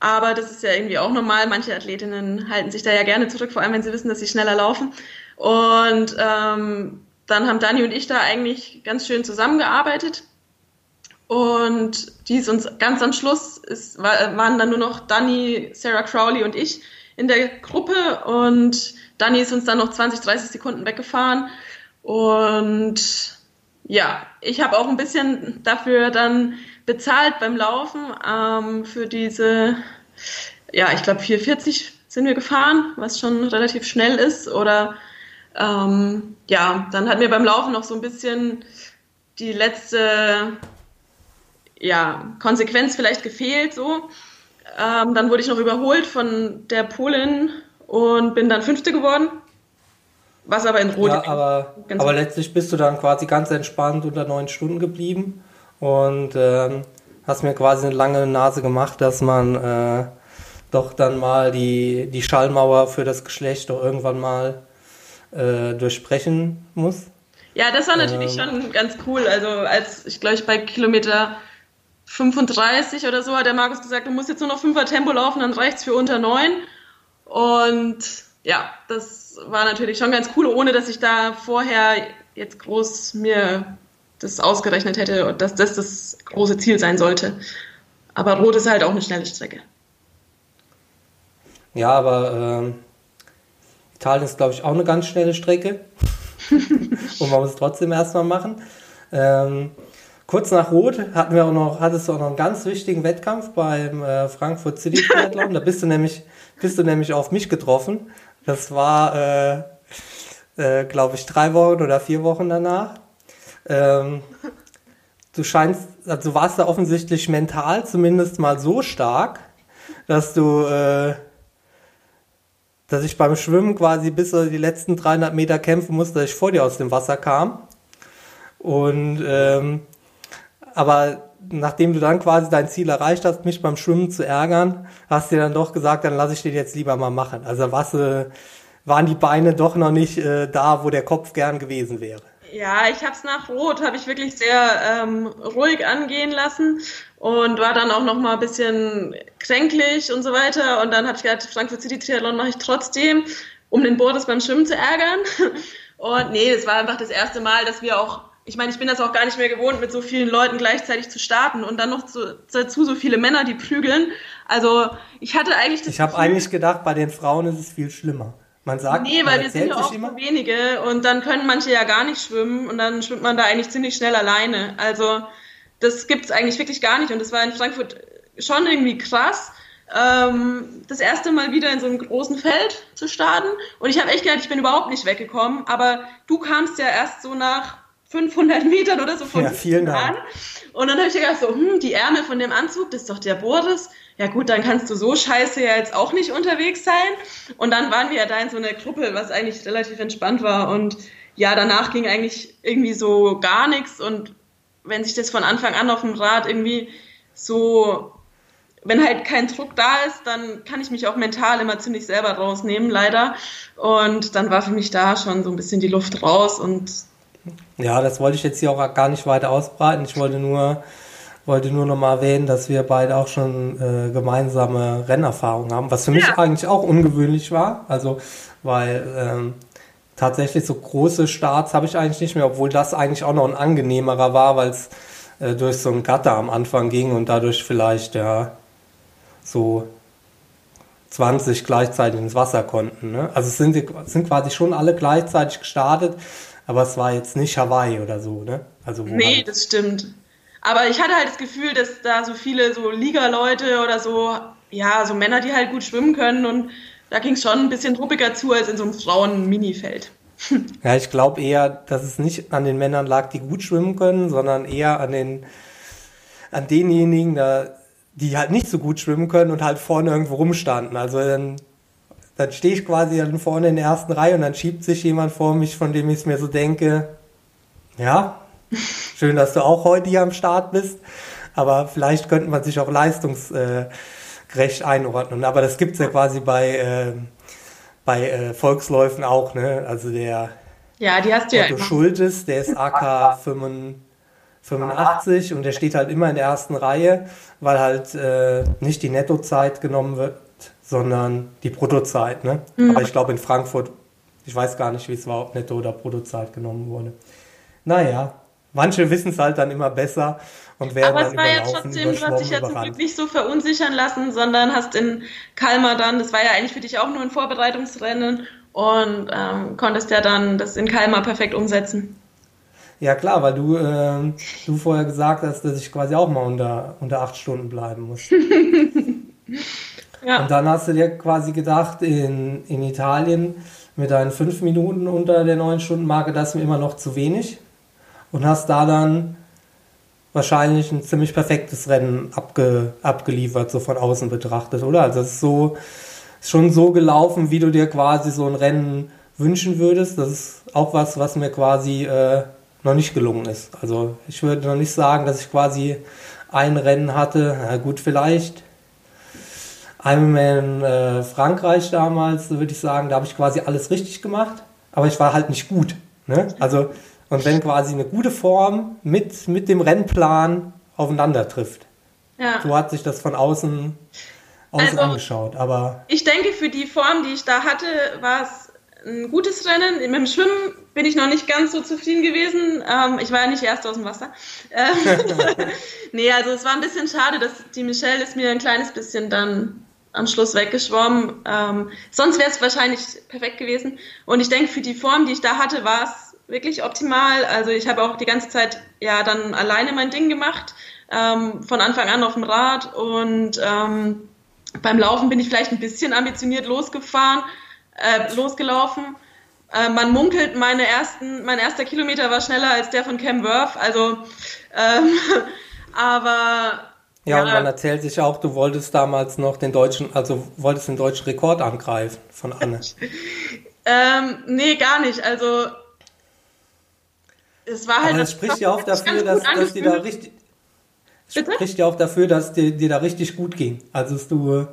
aber das ist ja irgendwie auch normal. Manche Athletinnen halten sich da ja gerne zurück, vor allem wenn sie wissen, dass sie schneller laufen. Und ähm, dann haben Dani und ich da eigentlich ganz schön zusammengearbeitet. Und die ist uns ganz am Schluss ist, waren dann nur noch Dani, Sarah Crowley und ich in der Gruppe. Und Dani ist uns dann noch 20, 30 Sekunden weggefahren. Und ja, ich habe auch ein bisschen dafür dann bezahlt beim Laufen ähm, für diese, ja, ich glaube 440 sind wir gefahren, was schon relativ schnell ist. Oder ähm, ja, dann hat mir beim Laufen noch so ein bisschen die letzte ja, Konsequenz vielleicht gefehlt. So. Ähm, dann wurde ich noch überholt von der Polin und bin dann Fünfte geworden. Was aber in Rot. Ja, aber, aber letztlich bist du dann quasi ganz entspannt unter neun Stunden geblieben und ähm, hast mir quasi eine lange Nase gemacht, dass man äh, doch dann mal die, die Schallmauer für das Geschlecht doch irgendwann mal äh, durchbrechen muss. Ja, das war natürlich ähm, schon ganz cool. Also als ich glaube ich bei Kilometer 35 oder so hat der Markus gesagt, du musst jetzt nur noch 5er Tempo laufen, dann reicht's für unter 9. Und ja, das war natürlich schon ganz cool, ohne dass ich da vorher jetzt groß mir das ausgerechnet hätte dass das das große Ziel sein sollte. Aber Rot ist halt auch eine schnelle Strecke. Ja, aber ähm, Italien ist, glaube ich, auch eine ganz schnelle Strecke. und man muss es trotzdem erstmal machen. Ähm, kurz nach Rot hatten wir auch noch, hattest du auch noch einen ganz wichtigen Wettkampf beim äh, Frankfurt City Triathlon. da bist du nämlich, bist du nämlich auf mich getroffen. Das war, äh, äh, glaube ich, drei Wochen oder vier Wochen danach. Ähm, du scheinst, also warst da offensichtlich mental zumindest mal so stark, dass du, äh, dass ich beim Schwimmen quasi bis die letzten 300 Meter kämpfen musste, dass ich vor dir aus dem Wasser kam. Und ähm, aber nachdem du dann quasi dein Ziel erreicht hast, mich beim Schwimmen zu ärgern, hast du dir dann doch gesagt, dann lasse ich den jetzt lieber mal machen. Also was, äh, waren die Beine doch noch nicht äh, da, wo der Kopf gern gewesen wäre. Ja, ich habe es nach Rot, habe ich wirklich sehr ähm, ruhig angehen lassen und war dann auch noch mal ein bisschen kränklich und so weiter. Und dann habe ich gedacht, Frankfurt City Triathlon mache ich trotzdem, um den Boris beim Schwimmen zu ärgern. Und nee, es war einfach das erste Mal, dass wir auch ich meine, ich bin das auch gar nicht mehr gewohnt, mit so vielen Leuten gleichzeitig zu starten und dann noch zu, dazu so viele Männer, die prügeln. Also ich hatte eigentlich das Ich habe eigentlich gedacht, bei den Frauen ist es viel schlimmer. Man sagt, nee, weil wir sind ja auch immer. wenige und dann können manche ja gar nicht schwimmen und dann schwimmt man da eigentlich ziemlich schnell alleine. Also das gibt's eigentlich wirklich gar nicht und das war in Frankfurt schon irgendwie krass, ähm, das erste Mal wieder in so einem großen Feld zu starten und ich habe echt gedacht, ich bin überhaupt nicht weggekommen, aber du kamst ja erst so nach 500 Metern oder so von ja, vielen Dank. an. Und dann habe ich gedacht, so, hm, die Ärmel von dem Anzug, das ist doch der Boris. Ja gut, dann kannst du so scheiße ja jetzt auch nicht unterwegs sein. Und dann waren wir ja da in so einer Gruppe, was eigentlich relativ entspannt war. Und ja, danach ging eigentlich irgendwie so gar nichts. Und wenn sich das von Anfang an auf dem Rad irgendwie so, wenn halt kein Druck da ist, dann kann ich mich auch mental immer ziemlich selber rausnehmen, leider. Und dann war für mich da schon so ein bisschen die Luft raus und ja, das wollte ich jetzt hier auch gar nicht weiter ausbreiten. Ich wollte nur, wollte nur noch mal erwähnen, dass wir beide auch schon äh, gemeinsame Rennerfahrungen haben, was für mich ja. eigentlich auch ungewöhnlich war. Also, weil ähm, tatsächlich so große Starts habe ich eigentlich nicht mehr, obwohl das eigentlich auch noch ein angenehmerer war, weil es äh, durch so ein Gatter am Anfang ging und dadurch vielleicht ja so 20 gleichzeitig ins Wasser konnten. Ne? Also es sind, sind quasi schon alle gleichzeitig gestartet, aber es war jetzt nicht Hawaii oder so, ne? Also nee, halt das stimmt. Aber ich hatte halt das Gefühl, dass da so viele so Liga-Leute oder so, ja, so Männer, die halt gut schwimmen können und da ging es schon ein bisschen ruppiger zu als in so einem Frauen-Minifeld. Ja, ich glaube eher, dass es nicht an den Männern lag, die gut schwimmen können, sondern eher an den, an denjenigen, da, die halt nicht so gut schwimmen können und halt vorne irgendwo rumstanden. Also dann, dann stehe ich quasi dann vorne in der ersten Reihe und dann schiebt sich jemand vor mich, von dem ich mir so denke, ja, schön, dass du auch heute hier am Start bist, aber vielleicht könnte man sich auch leistungsgerecht einordnen. Aber das gibt's ja quasi bei, äh, bei äh, Volksläufen auch, ne? Also der ja, die hast du Otto ja Schultes, der ist AK 85 und der steht halt immer in der ersten Reihe, weil halt äh, nicht die Nettozeit genommen wird, sondern die Bruttozeit. Ne? Mhm. Aber ich glaube in Frankfurt, ich weiß gar nicht, wie es war, ob Netto- oder Bruttozeit genommen wurde. Naja, manche wissen es halt dann immer besser und werden Aber dann es war ja trotzdem, du hast dich ja zum Glück nicht so verunsichern lassen, sondern hast in Kalmar dann, das war ja eigentlich für dich auch nur ein Vorbereitungsrennen und ähm, konntest ja dann das in Kalmar perfekt umsetzen. Ja klar, weil du, äh, du vorher gesagt hast, dass ich quasi auch mal unter, unter acht Stunden bleiben muss. ja. Und dann hast du dir quasi gedacht, in, in Italien mit deinen fünf Minuten unter der neun Stunden Marke, das ist mir immer noch zu wenig. Und hast da dann wahrscheinlich ein ziemlich perfektes Rennen abge, abgeliefert, so von außen betrachtet, oder? Also es ist so, ist schon so gelaufen, wie du dir quasi so ein Rennen wünschen würdest. Das ist auch was, was mir quasi äh, noch nicht gelungen ist. Also ich würde noch nicht sagen, dass ich quasi ein Rennen hatte. Na gut, vielleicht. Einmal in äh, Frankreich damals, würde ich sagen, da habe ich quasi alles richtig gemacht, aber ich war halt nicht gut. Ne? Also, und wenn quasi eine gute Form mit, mit dem Rennplan aufeinander trifft. Ja. So hat sich das von außen, außen also, angeschaut. Aber ich denke, für die Form, die ich da hatte, war es ein gutes Rennen. Mit dem Schwimmen bin ich noch nicht ganz so zufrieden gewesen. Ähm, ich war ja nicht erst aus dem Wasser. Ähm, nee, also es war ein bisschen schade, dass die Michelle ist mir ein kleines bisschen dann am Schluss weggeschwommen. Ähm, sonst wäre es wahrscheinlich perfekt gewesen. Und ich denke, für die Form, die ich da hatte, war es wirklich optimal. Also ich habe auch die ganze Zeit ja dann alleine mein Ding gemacht, ähm, von Anfang an auf dem Rad und ähm, beim Laufen bin ich vielleicht ein bisschen ambitioniert losgefahren, äh, losgelaufen. Äh, man munkelt, meine ersten, mein erster Kilometer war schneller als der von Cam Worth, also ähm, aber ja, ja, und man erzählt sich auch, du wolltest damals noch den deutschen, also wolltest den deutschen Rekord angreifen von Anne. ähm, nee, gar nicht. Also es war halt. Aber das spricht ja auch dafür, dass, dass die da richtig. Bitte? spricht ja auch dafür, dass dir, dir da richtig gut ging. Also dass du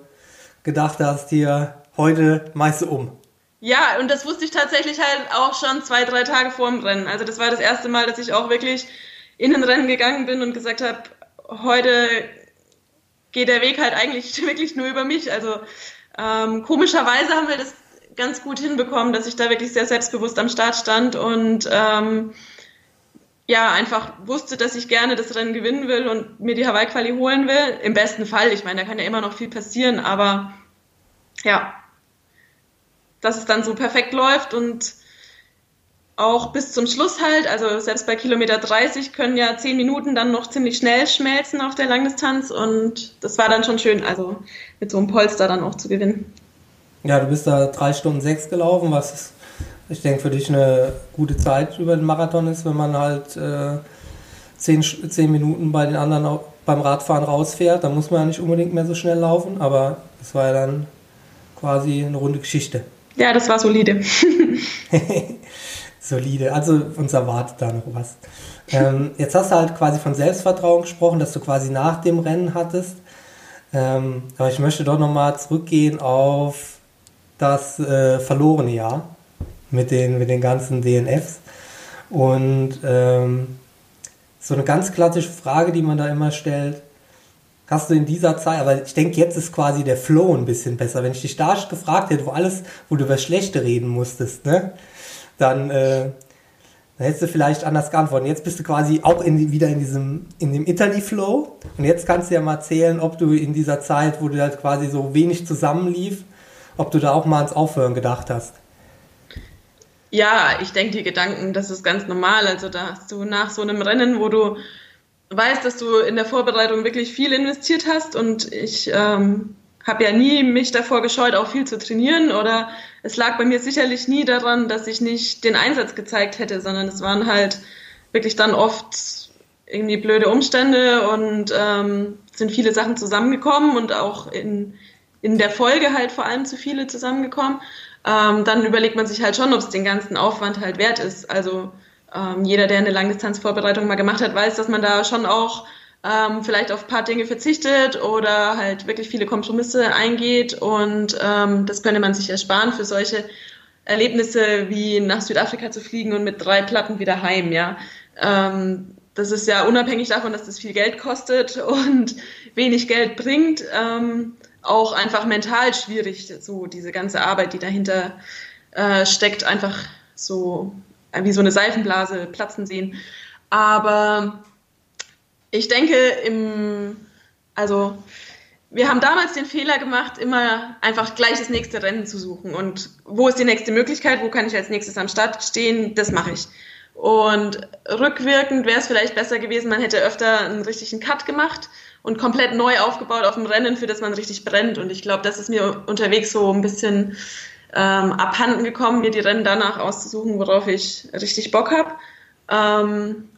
gedacht hast, hier heute meist um. Ja, und das wusste ich tatsächlich halt auch schon zwei, drei Tage vor dem Rennen. Also das war das erste Mal, dass ich auch wirklich in ein Rennen gegangen bin und gesagt habe, heute geht der Weg halt eigentlich wirklich nur über mich. Also ähm, komischerweise haben wir das ganz gut hinbekommen, dass ich da wirklich sehr selbstbewusst am Start stand und ähm, ja, einfach wusste, dass ich gerne das Rennen gewinnen will und mir die Hawaii-Quali holen will. Im besten Fall. Ich meine, da kann ja immer noch viel passieren, aber ja, dass es dann so perfekt läuft und auch bis zum Schluss halt, also selbst bei Kilometer 30 können ja 10 Minuten dann noch ziemlich schnell schmelzen auf der Langdistanz und das war dann schon schön, also mit so einem Polster dann auch zu gewinnen. Ja, du bist da 3 Stunden 6 gelaufen, was ich denke für dich eine gute Zeit über den Marathon ist, wenn man halt äh, 10, 10 Minuten bei den anderen auch beim Radfahren rausfährt, dann muss man ja nicht unbedingt mehr so schnell laufen, aber das war ja dann quasi eine runde Geschichte. Ja, das war solide. solide. Also uns erwartet da noch was. Ähm, jetzt hast du halt quasi von Selbstvertrauen gesprochen, dass du quasi nach dem Rennen hattest. Ähm, aber ich möchte doch nochmal zurückgehen auf das äh, verlorene Jahr mit den, mit den ganzen DNFs. Und ähm, so eine ganz klassische Frage, die man da immer stellt, hast du in dieser Zeit, aber ich denke, jetzt ist quasi der Flow ein bisschen besser. Wenn ich dich da gefragt hätte, wo alles, wo du über Schlechte reden musstest, ne, dann, äh, dann hättest du vielleicht anders geantwortet. Jetzt bist du quasi auch in, wieder in diesem, in dem Italy-Flow. Und jetzt kannst du ja mal erzählen, ob du in dieser Zeit, wo du halt quasi so wenig zusammenlief, ob du da auch mal ans Aufhören gedacht hast. Ja, ich denke, die Gedanken, das ist ganz normal. Also da hast du nach so einem Rennen, wo du weißt, dass du in der Vorbereitung wirklich viel investiert hast und ich ähm, habe ja nie mich davor gescheut, auch viel zu trainieren oder es lag bei mir sicherlich nie daran, dass ich nicht den Einsatz gezeigt hätte, sondern es waren halt wirklich dann oft irgendwie blöde Umstände und ähm, sind viele Sachen zusammengekommen und auch in, in der Folge halt vor allem zu viele zusammengekommen. Ähm, dann überlegt man sich halt schon, ob es den ganzen Aufwand halt wert ist. Also ähm, jeder, der eine Langdistanzvorbereitung mal gemacht hat, weiß, dass man da schon auch ähm, vielleicht auf ein paar Dinge verzichtet oder halt wirklich viele Kompromisse eingeht und ähm, das könnte man sich ersparen für solche Erlebnisse wie nach Südafrika zu fliegen und mit drei Platten wieder heim, ja. Ähm, das ist ja unabhängig davon, dass das viel Geld kostet und wenig Geld bringt, ähm, auch einfach mental schwierig, so diese ganze Arbeit, die dahinter äh, steckt, einfach so äh, wie so eine Seifenblase platzen sehen. Aber ich denke, im, also wir haben damals den Fehler gemacht, immer einfach gleich das nächste Rennen zu suchen. Und wo ist die nächste Möglichkeit? Wo kann ich als nächstes am Start stehen? Das mache ich. Und rückwirkend wäre es vielleicht besser gewesen, man hätte öfter einen richtigen Cut gemacht und komplett neu aufgebaut auf dem Rennen, für das man richtig brennt. Und ich glaube, das ist mir unterwegs so ein bisschen ähm, abhanden gekommen, mir die Rennen danach auszusuchen, worauf ich richtig Bock habe. Ähm,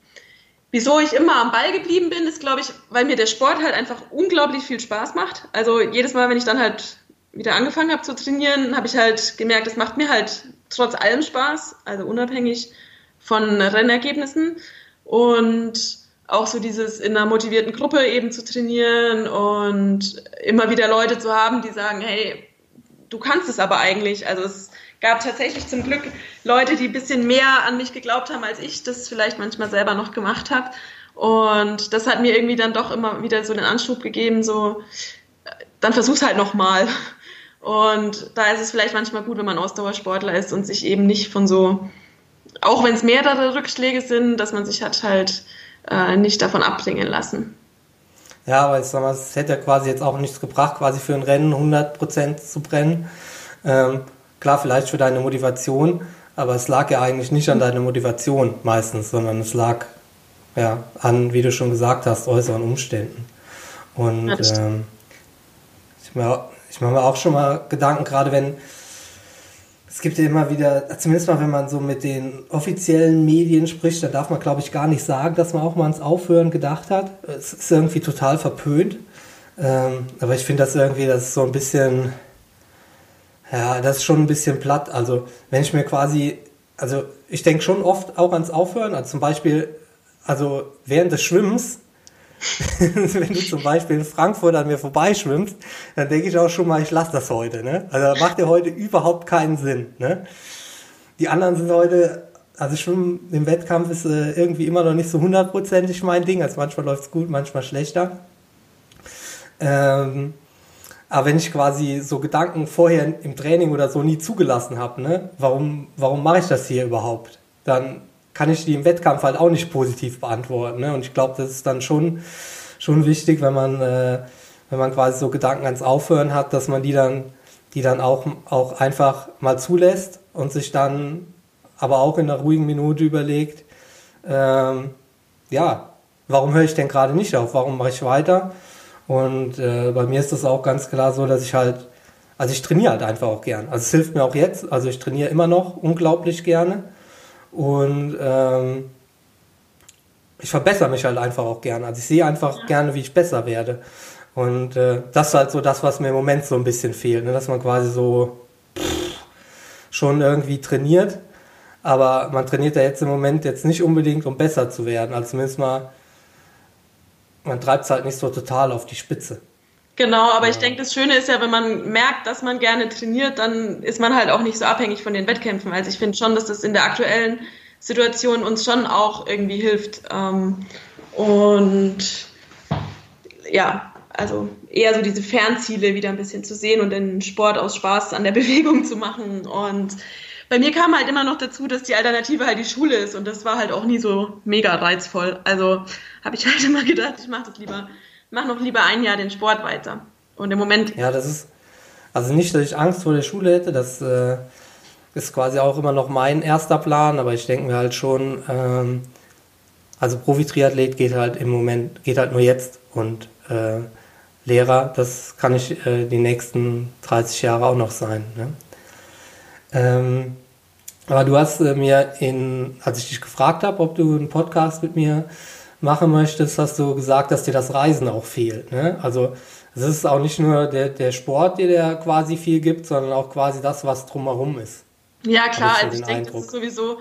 Wieso ich immer am Ball geblieben bin, ist, glaube ich, weil mir der Sport halt einfach unglaublich viel Spaß macht. Also jedes Mal, wenn ich dann halt wieder angefangen habe zu trainieren, habe ich halt gemerkt, es macht mir halt trotz allem Spaß, also unabhängig von Rennergebnissen. Und auch so dieses in einer motivierten Gruppe eben zu trainieren und immer wieder Leute zu haben, die sagen, hey, du kannst es aber eigentlich. Also es gab tatsächlich zum Glück Leute, die ein bisschen mehr an mich geglaubt haben, als ich das vielleicht manchmal selber noch gemacht habe. Und das hat mir irgendwie dann doch immer wieder so den Anschub gegeben, so, dann versuch's halt nochmal. Und da ist es vielleicht manchmal gut, wenn man Ausdauersportler ist und sich eben nicht von so, auch wenn es mehrere Rückschläge sind, dass man sich hat halt äh, nicht davon abbringen lassen. Ja, aber ich sag mal, es hätte ja quasi jetzt auch nichts gebracht, quasi für ein Rennen 100% zu brennen. Ähm, Klar, vielleicht für deine Motivation, aber es lag ja eigentlich nicht an deiner Motivation meistens, sondern es lag ja an, wie du schon gesagt hast, äußeren Umständen. Und ähm, ich mache ich mach mir auch schon mal Gedanken, gerade wenn es gibt ja immer wieder, zumindest mal wenn man so mit den offiziellen Medien spricht, da darf man glaube ich gar nicht sagen, dass man auch mal ans Aufhören gedacht hat. Es ist irgendwie total verpönt. Ähm, aber ich finde das irgendwie, das ist so ein bisschen, ja, das ist schon ein bisschen platt. Also, wenn ich mir quasi, also ich denke schon oft auch ans Aufhören. Also zum Beispiel, also während des Schwimmens, wenn du zum Beispiel in Frankfurt an mir vorbeischwimmst, dann denke ich auch schon mal, ich lasse das heute. Ne? Also macht ja heute überhaupt keinen Sinn. Ne? Die anderen sind heute, also Schwimmen im Wettkampf ist äh, irgendwie immer noch nicht so hundertprozentig mein Ding. Also manchmal läuft es gut, manchmal schlechter. Ähm, aber wenn ich quasi so Gedanken vorher im Training oder so nie zugelassen habe, ne, warum, warum mache ich das hier überhaupt? Dann kann ich die im Wettkampf halt auch nicht positiv beantworten. Ne? Und ich glaube, das ist dann schon, schon wichtig, wenn man, äh, wenn man quasi so Gedanken ans Aufhören hat, dass man die dann, die dann auch, auch einfach mal zulässt und sich dann aber auch in einer ruhigen Minute überlegt, ähm, ja, warum höre ich denn gerade nicht auf? Warum mache ich weiter? Und äh, bei mir ist das auch ganz klar so, dass ich halt, also ich trainiere halt einfach auch gern. Also es hilft mir auch jetzt. Also ich trainiere immer noch unglaublich gerne. Und ähm, ich verbessere mich halt einfach auch gerne. Also ich sehe einfach ja. gerne, wie ich besser werde. Und äh, das ist halt so das, was mir im Moment so ein bisschen fehlt. Ne? Dass man quasi so pff, schon irgendwie trainiert. Aber man trainiert ja jetzt im Moment jetzt nicht unbedingt, um besser zu werden. Also zumindest mal man treibt es halt nicht so total auf die Spitze. Genau, aber ja. ich denke, das Schöne ist ja, wenn man merkt, dass man gerne trainiert, dann ist man halt auch nicht so abhängig von den Wettkämpfen. Also ich finde schon, dass das in der aktuellen Situation uns schon auch irgendwie hilft. Ähm, und ja, also eher so diese Fernziele wieder ein bisschen zu sehen und den Sport aus Spaß an der Bewegung zu machen. Und bei mir kam halt immer noch dazu, dass die Alternative halt die Schule ist und das war halt auch nie so mega reizvoll. Also habe ich halt immer gedacht, ich mache das lieber, mache noch lieber ein Jahr den Sport weiter. Und im Moment. Ja, das ist also nicht, dass ich Angst vor der Schule hätte. Das äh, ist quasi auch immer noch mein erster Plan, aber ich denke mir halt schon, ähm, also Profi-Triathlet geht halt im Moment, geht halt nur jetzt und äh, Lehrer, das kann ich äh, die nächsten 30 Jahre auch noch sein. Ne? Ähm, aber du hast äh, mir in, als ich dich gefragt habe, ob du einen Podcast mit mir machen möchtest, hast du gesagt, dass dir das Reisen auch fehlt. Ne? Also es ist auch nicht nur der, der Sport, der dir quasi viel gibt, sondern auch quasi das, was drumherum ist. Ja, klar, also ich denke, das ist sowieso,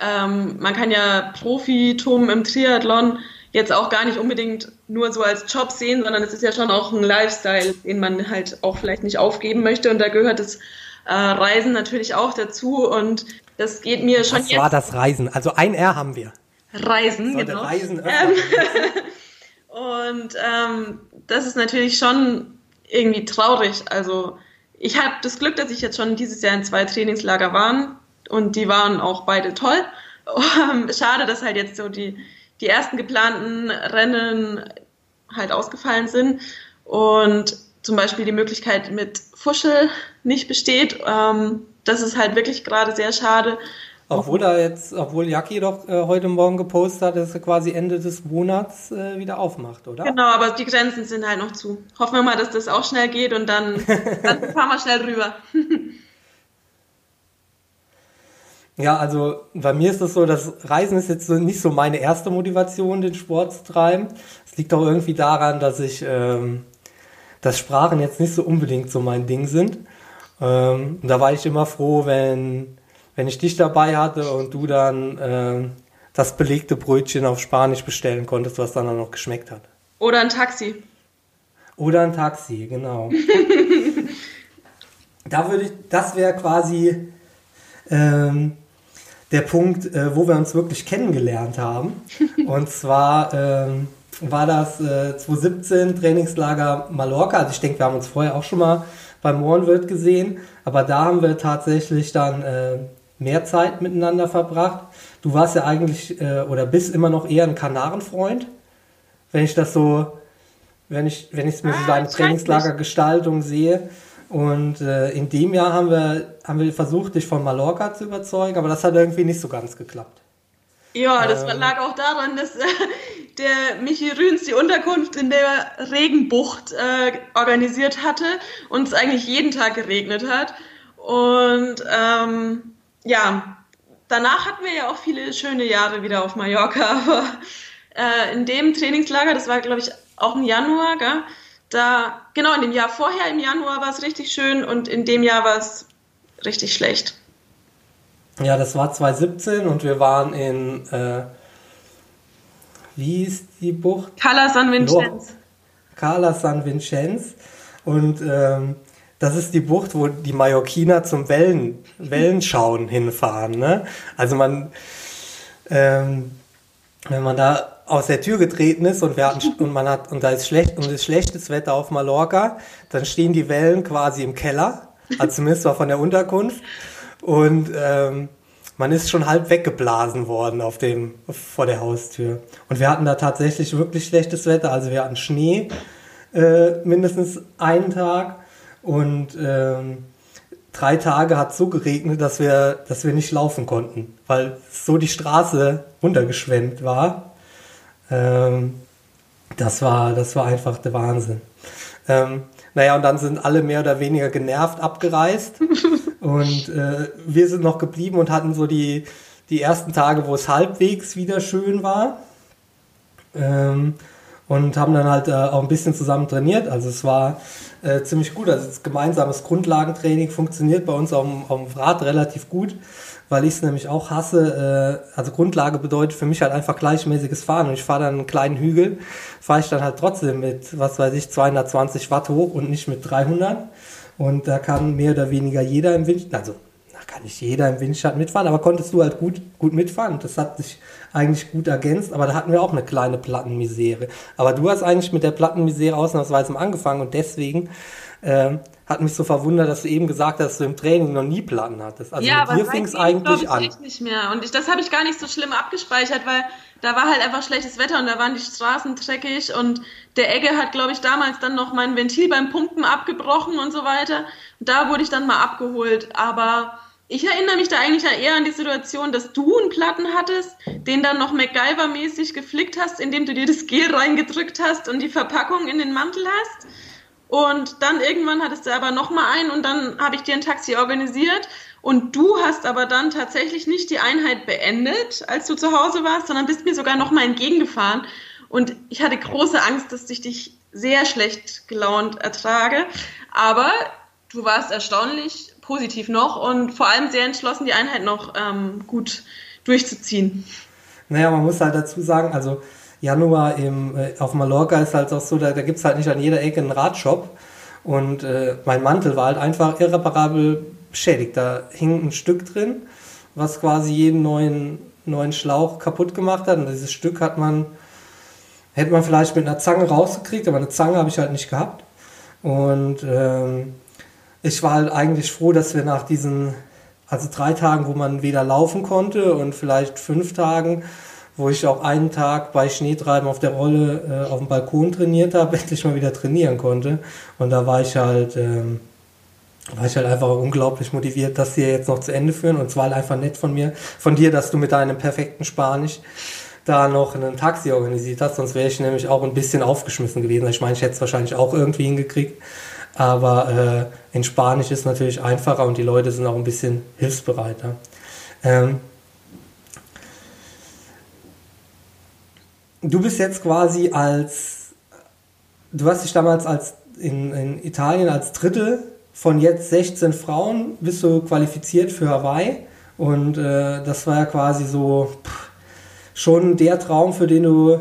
ähm, man kann ja Profitum im Triathlon jetzt auch gar nicht unbedingt nur so als Job sehen, sondern es ist ja schon auch ein Lifestyle, den man halt auch vielleicht nicht aufgeben möchte. Und da gehört das äh, Reisen natürlich auch dazu. Und das geht mir schon. Was war das Reisen? Also ein R haben wir. Reisen, genau. Reisen ähm, und ähm, das ist natürlich schon irgendwie traurig. Also ich habe das Glück, dass ich jetzt schon dieses Jahr in zwei Trainingslager waren und die waren auch beide toll. Schade, dass halt jetzt so die die ersten geplanten Rennen halt ausgefallen sind und zum Beispiel die Möglichkeit mit Fuschel nicht besteht. Ähm, das ist halt wirklich gerade sehr schade. Obwohl er jetzt, obwohl Jacki doch äh, heute Morgen gepostet hat, dass er quasi Ende des Monats äh, wieder aufmacht, oder? Genau, aber die Grenzen sind halt noch zu. Hoffen wir mal, dass das auch schnell geht und dann, dann fahren wir schnell rüber. Ja, also bei mir ist es so, das Reisen ist jetzt nicht so meine erste Motivation, den Sport zu treiben. Es liegt auch irgendwie daran, dass ich, ähm, dass Sprachen jetzt nicht so unbedingt so mein Ding sind. Ähm, und da war ich immer froh, wenn, wenn ich dich dabei hatte und du dann äh, das belegte Brötchen auf Spanisch bestellen konntest, was dann auch noch geschmeckt hat. Oder ein Taxi. Oder ein Taxi, genau. da würde ich, das wäre quasi ähm, der Punkt, äh, wo wir uns wirklich kennengelernt haben. Und zwar ähm, war das äh, 2017 Trainingslager Mallorca. Also ich denke, wir haben uns vorher auch schon mal beim Mohrenwirt gesehen, aber da haben wir tatsächlich dann äh, mehr Zeit miteinander verbracht. Du warst ja eigentlich äh, oder bist immer noch eher ein Kanarenfreund, wenn ich das so, wenn ich, wenn ich mir ah, so deine Trainingslagergestaltung sehe. Und äh, in dem Jahr haben wir, haben wir versucht, dich von Mallorca zu überzeugen, aber das hat irgendwie nicht so ganz geklappt. Ja, das ähm, lag auch daran, dass äh, der Michi Rühns die Unterkunft in der Regenbucht äh, organisiert hatte und es eigentlich jeden Tag geregnet hat. Und ähm, ja, danach hatten wir ja auch viele schöne Jahre wieder auf Mallorca, aber äh, in dem Trainingslager, das war glaube ich auch im Januar, gell? da, genau, in dem Jahr vorher, im Januar war es richtig schön und in dem Jahr war es richtig schlecht. Ja, das war 2017 und wir waren in, äh, wie ist die Bucht? Cala San Vincenz. Cala San Vincenz und ähm, das ist die Bucht, wo die Mallorquiner zum Wellen, Wellenschauen hinfahren. Ne? Also man, ähm, wenn man da aus der Tür getreten ist und wir hatten und man hat und da ist schlecht und ist schlechtes Wetter auf Mallorca, dann stehen die Wellen quasi im Keller, also zumindest war von der Unterkunft und ähm, man ist schon halb weggeblasen worden auf dem vor der Haustür und wir hatten da tatsächlich wirklich schlechtes Wetter, also wir hatten Schnee äh, mindestens einen Tag und ähm, drei Tage hat so geregnet, dass wir, dass wir nicht laufen konnten, weil so die Straße runtergeschwemmt war. Ähm, das, war, das war einfach der Wahnsinn. Ähm, naja, und dann sind alle mehr oder weniger genervt abgereist. und äh, wir sind noch geblieben und hatten so die, die ersten Tage, wo es halbwegs wieder schön war. Ähm, und haben dann halt äh, auch ein bisschen zusammen trainiert. Also es war äh, ziemlich gut. Also das gemeinsames Grundlagentraining funktioniert bei uns auf dem, auf dem Rad relativ gut weil ich es nämlich auch hasse. Äh, also Grundlage bedeutet für mich halt einfach gleichmäßiges Fahren und ich fahre dann einen kleinen Hügel, fahre ich dann halt trotzdem mit, was weiß ich, 220 Watt hoch und nicht mit 300. Und da kann mehr oder weniger jeder im Wind, also da kann nicht jeder im Windschatten mitfahren, aber konntest du halt gut, gut mitfahren. Das hat sich eigentlich gut ergänzt, aber da hatten wir auch eine kleine Plattenmisere. Aber du hast eigentlich mit der Plattenmisere ausnahmsweise angefangen und deswegen ähm, hat mich so verwundert, dass du eben gesagt hast, dass du im Training noch nie Platten hattest. Also ja, dir fing es eigentlich an. Ich nicht mehr. Und ich, das habe ich gar nicht so schlimm abgespeichert, weil da war halt einfach schlechtes Wetter und da waren die Straßen dreckig und der Egge hat, glaube ich, damals dann noch mein Ventil beim Pumpen abgebrochen und so weiter. Und da wurde ich dann mal abgeholt. Aber ich erinnere mich da eigentlich eher an die Situation, dass du einen Platten hattest, den dann noch MacGyver-mäßig geflickt hast, indem du dir das Gel reingedrückt hast und die Verpackung in den Mantel hast. Und dann irgendwann hattest du aber noch mal einen und dann habe ich dir ein Taxi organisiert. Und du hast aber dann tatsächlich nicht die Einheit beendet, als du zu Hause warst, sondern bist mir sogar noch mal entgegengefahren. Und ich hatte große Angst, dass ich dich sehr schlecht gelaunt ertrage. Aber du warst erstaunlich positiv noch und vor allem sehr entschlossen, die Einheit noch ähm, gut durchzuziehen. Naja, man muss halt dazu sagen, also Januar im, äh, auf Mallorca ist halt auch so, da, da gibt es halt nicht an jeder Ecke einen Radshop. Und äh, mein Mantel war halt einfach irreparabel beschädigt. Da hing ein Stück drin, was quasi jeden neuen, neuen Schlauch kaputt gemacht hat. Und dieses Stück hat man, hätte man vielleicht mit einer Zange rausgekriegt, aber eine Zange habe ich halt nicht gehabt. Und ähm, ich war halt eigentlich froh, dass wir nach diesen, also drei Tagen, wo man weder laufen konnte und vielleicht fünf Tagen, wo ich auch einen Tag bei Schneetreiben auf der Rolle äh, auf dem Balkon trainiert habe, endlich mal wieder trainieren konnte. Und da war ich halt, ähm, war ich halt einfach unglaublich motiviert, das hier jetzt noch zu Ende führen. Und zwar halt einfach nett von mir, von dir, dass du mit deinem perfekten Spanisch da noch ein Taxi organisiert hast, sonst wäre ich nämlich auch ein bisschen aufgeschmissen gewesen. Ich meine, ich hätte es wahrscheinlich auch irgendwie hingekriegt, aber äh, in Spanisch ist es natürlich einfacher und die Leute sind auch ein bisschen hilfsbereiter. Ähm, du bist jetzt quasi als, du hast dich damals als in, in Italien als Dritte von jetzt 16 Frauen bist du qualifiziert für Hawaii und äh, das war ja quasi so pff, schon der Traum, für den du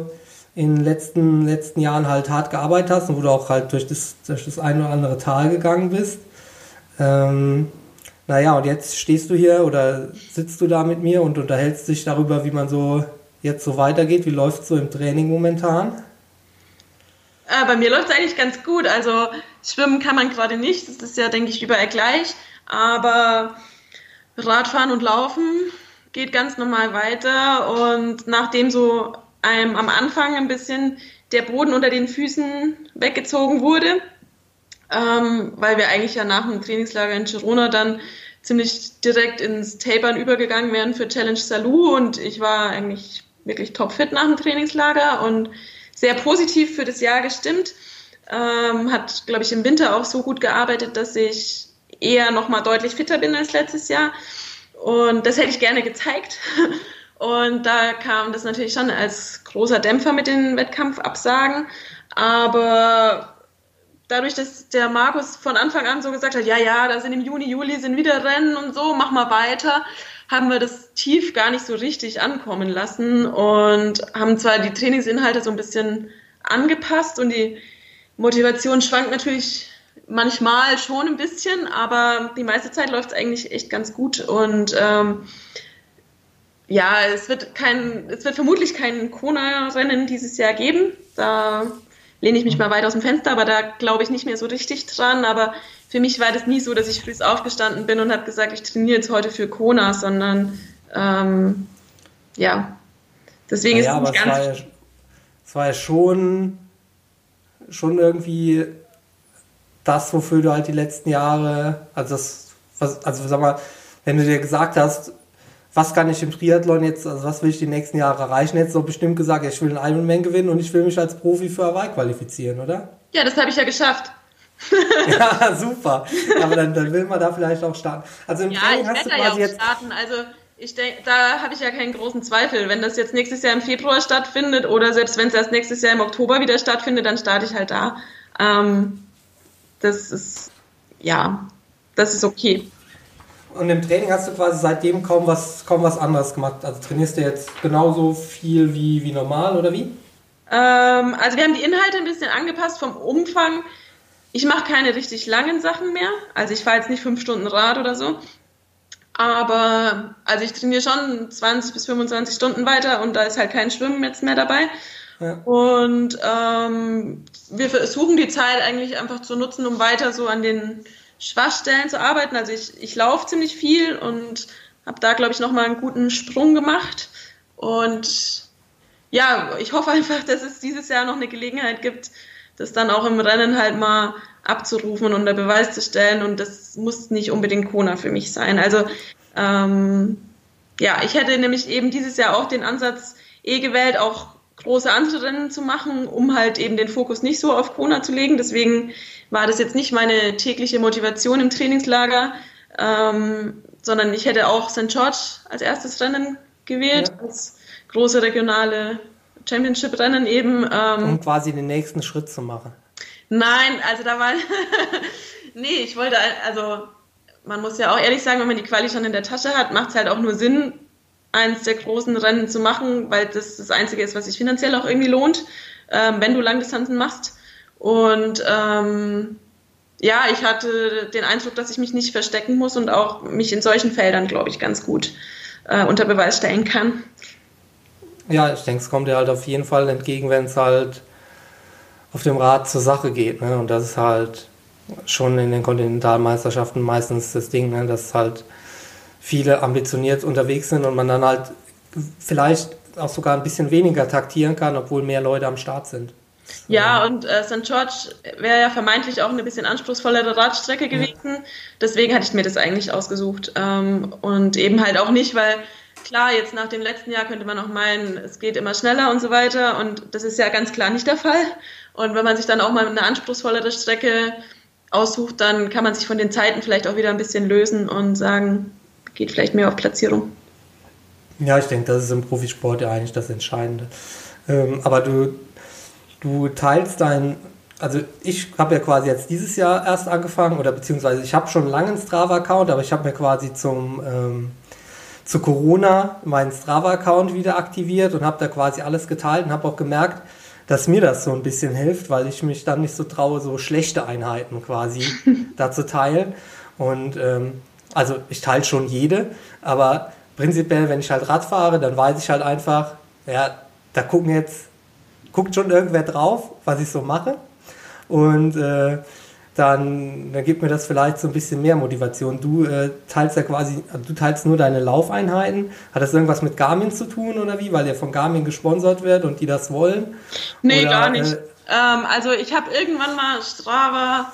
in den letzten, letzten Jahren halt hart gearbeitet hast und wo du auch halt durch das, durch das ein oder andere Tal gegangen bist. Ähm, naja, und jetzt stehst du hier oder sitzt du da mit mir und unterhältst dich darüber, wie man so jetzt so weitergeht. Wie läuft es so im Training momentan? Äh, bei mir läuft es eigentlich ganz gut. Also schwimmen kann man gerade nicht, das ist ja, denke ich, überall gleich. Aber Radfahren und Laufen geht ganz normal weiter. Und nachdem so einem am Anfang ein bisschen der Boden unter den Füßen weggezogen wurde, ähm, weil wir eigentlich ja nach dem Trainingslager in Girona dann ziemlich direkt ins Tapern übergegangen wären für Challenge Salou und ich war eigentlich wirklich topfit nach dem Trainingslager und sehr positiv für das Jahr gestimmt. Ähm, hat, glaube ich, im Winter auch so gut gearbeitet, dass ich eher noch mal deutlich fitter bin als letztes Jahr. Und das hätte ich gerne gezeigt. Und da kam das natürlich schon als großer Dämpfer mit den Wettkampfabsagen. Aber dadurch, dass der Markus von Anfang an so gesagt hat, ja, ja, da sind im Juni, Juli sind wieder Rennen und so, mach mal weiter, haben wir das tief gar nicht so richtig ankommen lassen und haben zwar die Trainingsinhalte so ein bisschen angepasst und die Motivation schwankt natürlich manchmal schon ein bisschen, aber die meiste Zeit läuft es eigentlich echt ganz gut und ähm, ja, es wird kein, es wird vermutlich kein Kona-Rennen dieses Jahr geben. Da lehne ich mich mal weit aus dem Fenster, aber da glaube ich nicht mehr so richtig dran. Aber für mich war das nie so, dass ich früh aufgestanden bin und habe gesagt, ich trainiere jetzt heute für Kona, sondern ähm, ja, deswegen ja, ist es nicht ganz. Es war, ja, es war ja schon, schon irgendwie das, wofür du halt die letzten Jahre, also das, was, also sag mal, wenn du dir gesagt hast, was kann ich im Triathlon jetzt, also was will ich die nächsten Jahre erreichen, jetzt so bestimmt gesagt, ich will einen Ironman gewinnen und ich will mich als Profi für Hawaii qualifizieren, oder? Ja, das habe ich ja geschafft. ja, super. Aber dann, dann will man da vielleicht auch starten. Also im ja, Training hast du quasi ja auch jetzt starten. Also ich denke, da habe ich ja keinen großen Zweifel. Wenn das jetzt nächstes Jahr im Februar stattfindet oder selbst wenn es erst nächstes Jahr im Oktober wieder stattfindet, dann starte ich halt da. Ähm, das ist, ja, das ist okay. Und im Training hast du quasi seitdem kaum was, kaum was anderes gemacht. Also trainierst du jetzt genauso viel wie, wie normal oder wie? Ähm, also wir haben die Inhalte ein bisschen angepasst vom Umfang. Ich mache keine richtig langen Sachen mehr. Also ich fahre jetzt nicht fünf Stunden Rad oder so. Aber also ich trainiere schon 20 bis 25 Stunden weiter und da ist halt kein Schwimmen jetzt mehr dabei. Ja. Und ähm, wir versuchen die Zeit eigentlich einfach zu nutzen, um weiter so an den Schwachstellen zu arbeiten. Also ich, ich laufe ziemlich viel und habe da, glaube ich, nochmal einen guten Sprung gemacht. Und ja, ich hoffe einfach, dass es dieses Jahr noch eine Gelegenheit gibt, das dann auch im Rennen halt mal abzurufen und unter Beweis zu stellen. Und das muss nicht unbedingt Kona für mich sein. Also ähm, ja, ich hätte nämlich eben dieses Jahr auch den Ansatz eh gewählt, auch große andere Rennen zu machen, um halt eben den Fokus nicht so auf Kona zu legen. Deswegen war das jetzt nicht meine tägliche Motivation im Trainingslager, ähm, sondern ich hätte auch St. George als erstes Rennen gewählt, ja. als große regionale Championship-Rennen eben. Ähm, um quasi den nächsten Schritt zu machen. Nein, also da war. nee, ich wollte, also man muss ja auch ehrlich sagen, wenn man die Quali schon in der Tasche hat, macht es halt auch nur Sinn, eins der großen Rennen zu machen, weil das das Einzige ist, was sich finanziell auch irgendwie lohnt, ähm, wenn du Langdistanzen machst. Und ähm, ja, ich hatte den Eindruck, dass ich mich nicht verstecken muss und auch mich in solchen Feldern, glaube ich, ganz gut äh, unter Beweis stellen kann. Ja, ich denke, es kommt dir halt auf jeden Fall entgegen, wenn es halt auf dem Rad zur Sache geht. Ne? Und das ist halt schon in den Kontinentalmeisterschaften meistens das Ding, ne? dass halt viele ambitioniert unterwegs sind und man dann halt vielleicht auch sogar ein bisschen weniger taktieren kann, obwohl mehr Leute am Start sind. Ja, und äh, St. George wäre ja vermeintlich auch eine bisschen anspruchsvollere Radstrecke gewesen. Ja. Deswegen hatte ich mir das eigentlich ausgesucht. Ähm, und eben halt auch nicht, weil klar, jetzt nach dem letzten Jahr könnte man auch meinen, es geht immer schneller und so weiter. Und das ist ja ganz klar nicht der Fall. Und wenn man sich dann auch mal eine anspruchsvollere Strecke aussucht, dann kann man sich von den Zeiten vielleicht auch wieder ein bisschen lösen und sagen, geht vielleicht mehr auf Platzierung. Ja, ich denke, das ist im Profisport ja eigentlich das Entscheidende. Ähm, aber du, du teilst dein, also ich habe ja quasi jetzt dieses Jahr erst angefangen oder beziehungsweise ich habe schon lange einen Strava-Account, aber ich habe mir quasi zum ähm, zu Corona meinen Strava-Account wieder aktiviert und habe da quasi alles geteilt und habe auch gemerkt, dass mir das so ein bisschen hilft, weil ich mich dann nicht so traue, so schlechte Einheiten quasi da zu teilen. Und ähm, also ich teile schon jede, aber prinzipiell, wenn ich halt Rad fahre, dann weiß ich halt einfach, ja, da gucken jetzt, guckt schon irgendwer drauf, was ich so mache. Und äh, dann, dann gibt mir das vielleicht so ein bisschen mehr Motivation. Du äh, teilst ja quasi, du teilst nur deine Laufeinheiten. Hat das irgendwas mit Garmin zu tun oder wie? Weil der von Garmin gesponsert wird und die das wollen? Nee, oder, gar nicht. Äh, ähm, also ich habe irgendwann mal Strava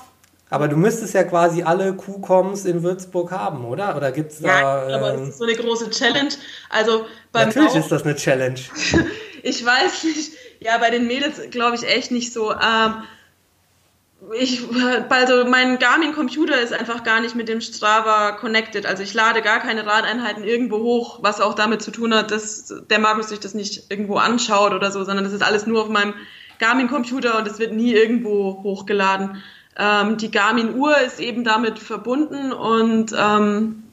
aber du müsstest ja quasi alle Q-Coms in Würzburg haben, oder? Oder gibt's da. Ja, aber ähm, das ist so eine große Challenge. Also beim Natürlich Lauf, ist das eine Challenge. ich weiß nicht. Ja, bei den Mädels glaube ich echt nicht so. Ähm, ich, also mein Garmin-Computer ist einfach gar nicht mit dem Strava connected. Also ich lade gar keine Radeinheiten irgendwo hoch, was auch damit zu tun hat, dass der Markus sich das nicht irgendwo anschaut oder so, sondern das ist alles nur auf meinem Garmin-Computer und es wird nie irgendwo hochgeladen. Ähm, die Garmin-Uhr ist eben damit verbunden und ähm,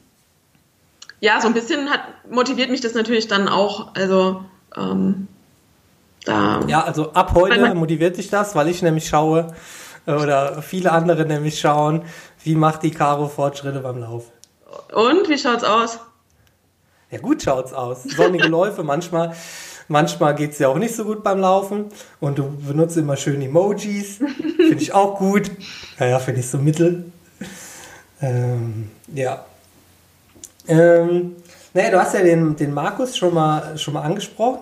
ja, so ein bisschen hat, motiviert mich das natürlich dann auch. Also ähm, da. Ja, also ab heute motiviert sich das, weil ich nämlich schaue oder viele andere nämlich schauen, wie macht die Caro Fortschritte beim Lauf. Und wie schaut's aus? Ja, gut schaut's aus. Sonnige Läufe manchmal Manchmal geht es ja auch nicht so gut beim Laufen und du benutzt immer schön Emojis. Finde ich auch gut. Naja, finde ich so mittel. Ähm, ja. Ähm, naja, du hast ja den, den Markus schon mal, schon mal angesprochen.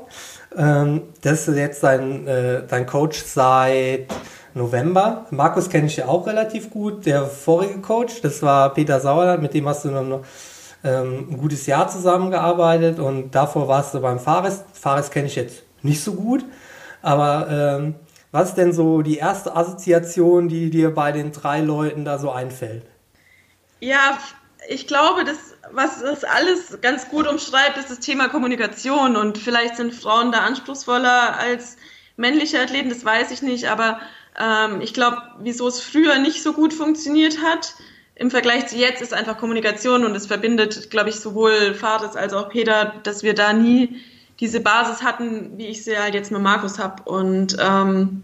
Ähm, das ist jetzt dein, äh, dein Coach seit November. Markus kenne ich ja auch relativ gut. Der vorige Coach, das war Peter Sauerland, mit dem hast du noch ähm, ein gutes Jahr zusammengearbeitet und davor warst du beim Fares. Fares kenne ich jetzt nicht so gut, aber ähm, was ist denn so die erste Assoziation, die dir bei den drei Leuten da so einfällt? Ja, ich glaube, das, was das alles ganz gut umschreibt, ist das Thema Kommunikation und vielleicht sind Frauen da anspruchsvoller als männliche Athleten, das weiß ich nicht, aber ähm, ich glaube, wieso es früher nicht so gut funktioniert hat, im Vergleich zu jetzt ist einfach Kommunikation und es verbindet, glaube ich, sowohl Fares als auch Peter, dass wir da nie diese Basis hatten, wie ich sie halt jetzt mit Markus habe. Und ähm,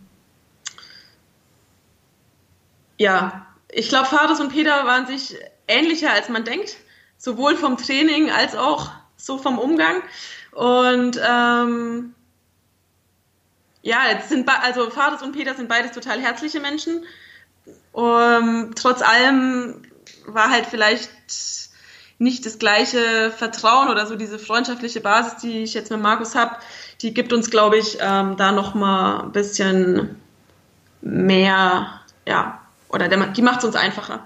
ja, ich glaube, Fares und Peter waren sich ähnlicher, als man denkt, sowohl vom Training als auch so vom Umgang. Und ähm, ja, jetzt sind also Fares und Peter sind beides total herzliche Menschen. Um, trotz allem war halt vielleicht nicht das gleiche Vertrauen oder so diese freundschaftliche Basis, die ich jetzt mit Markus habe, die gibt uns, glaube ich, ähm, da noch mal ein bisschen mehr, ja, oder der, die macht es uns einfacher.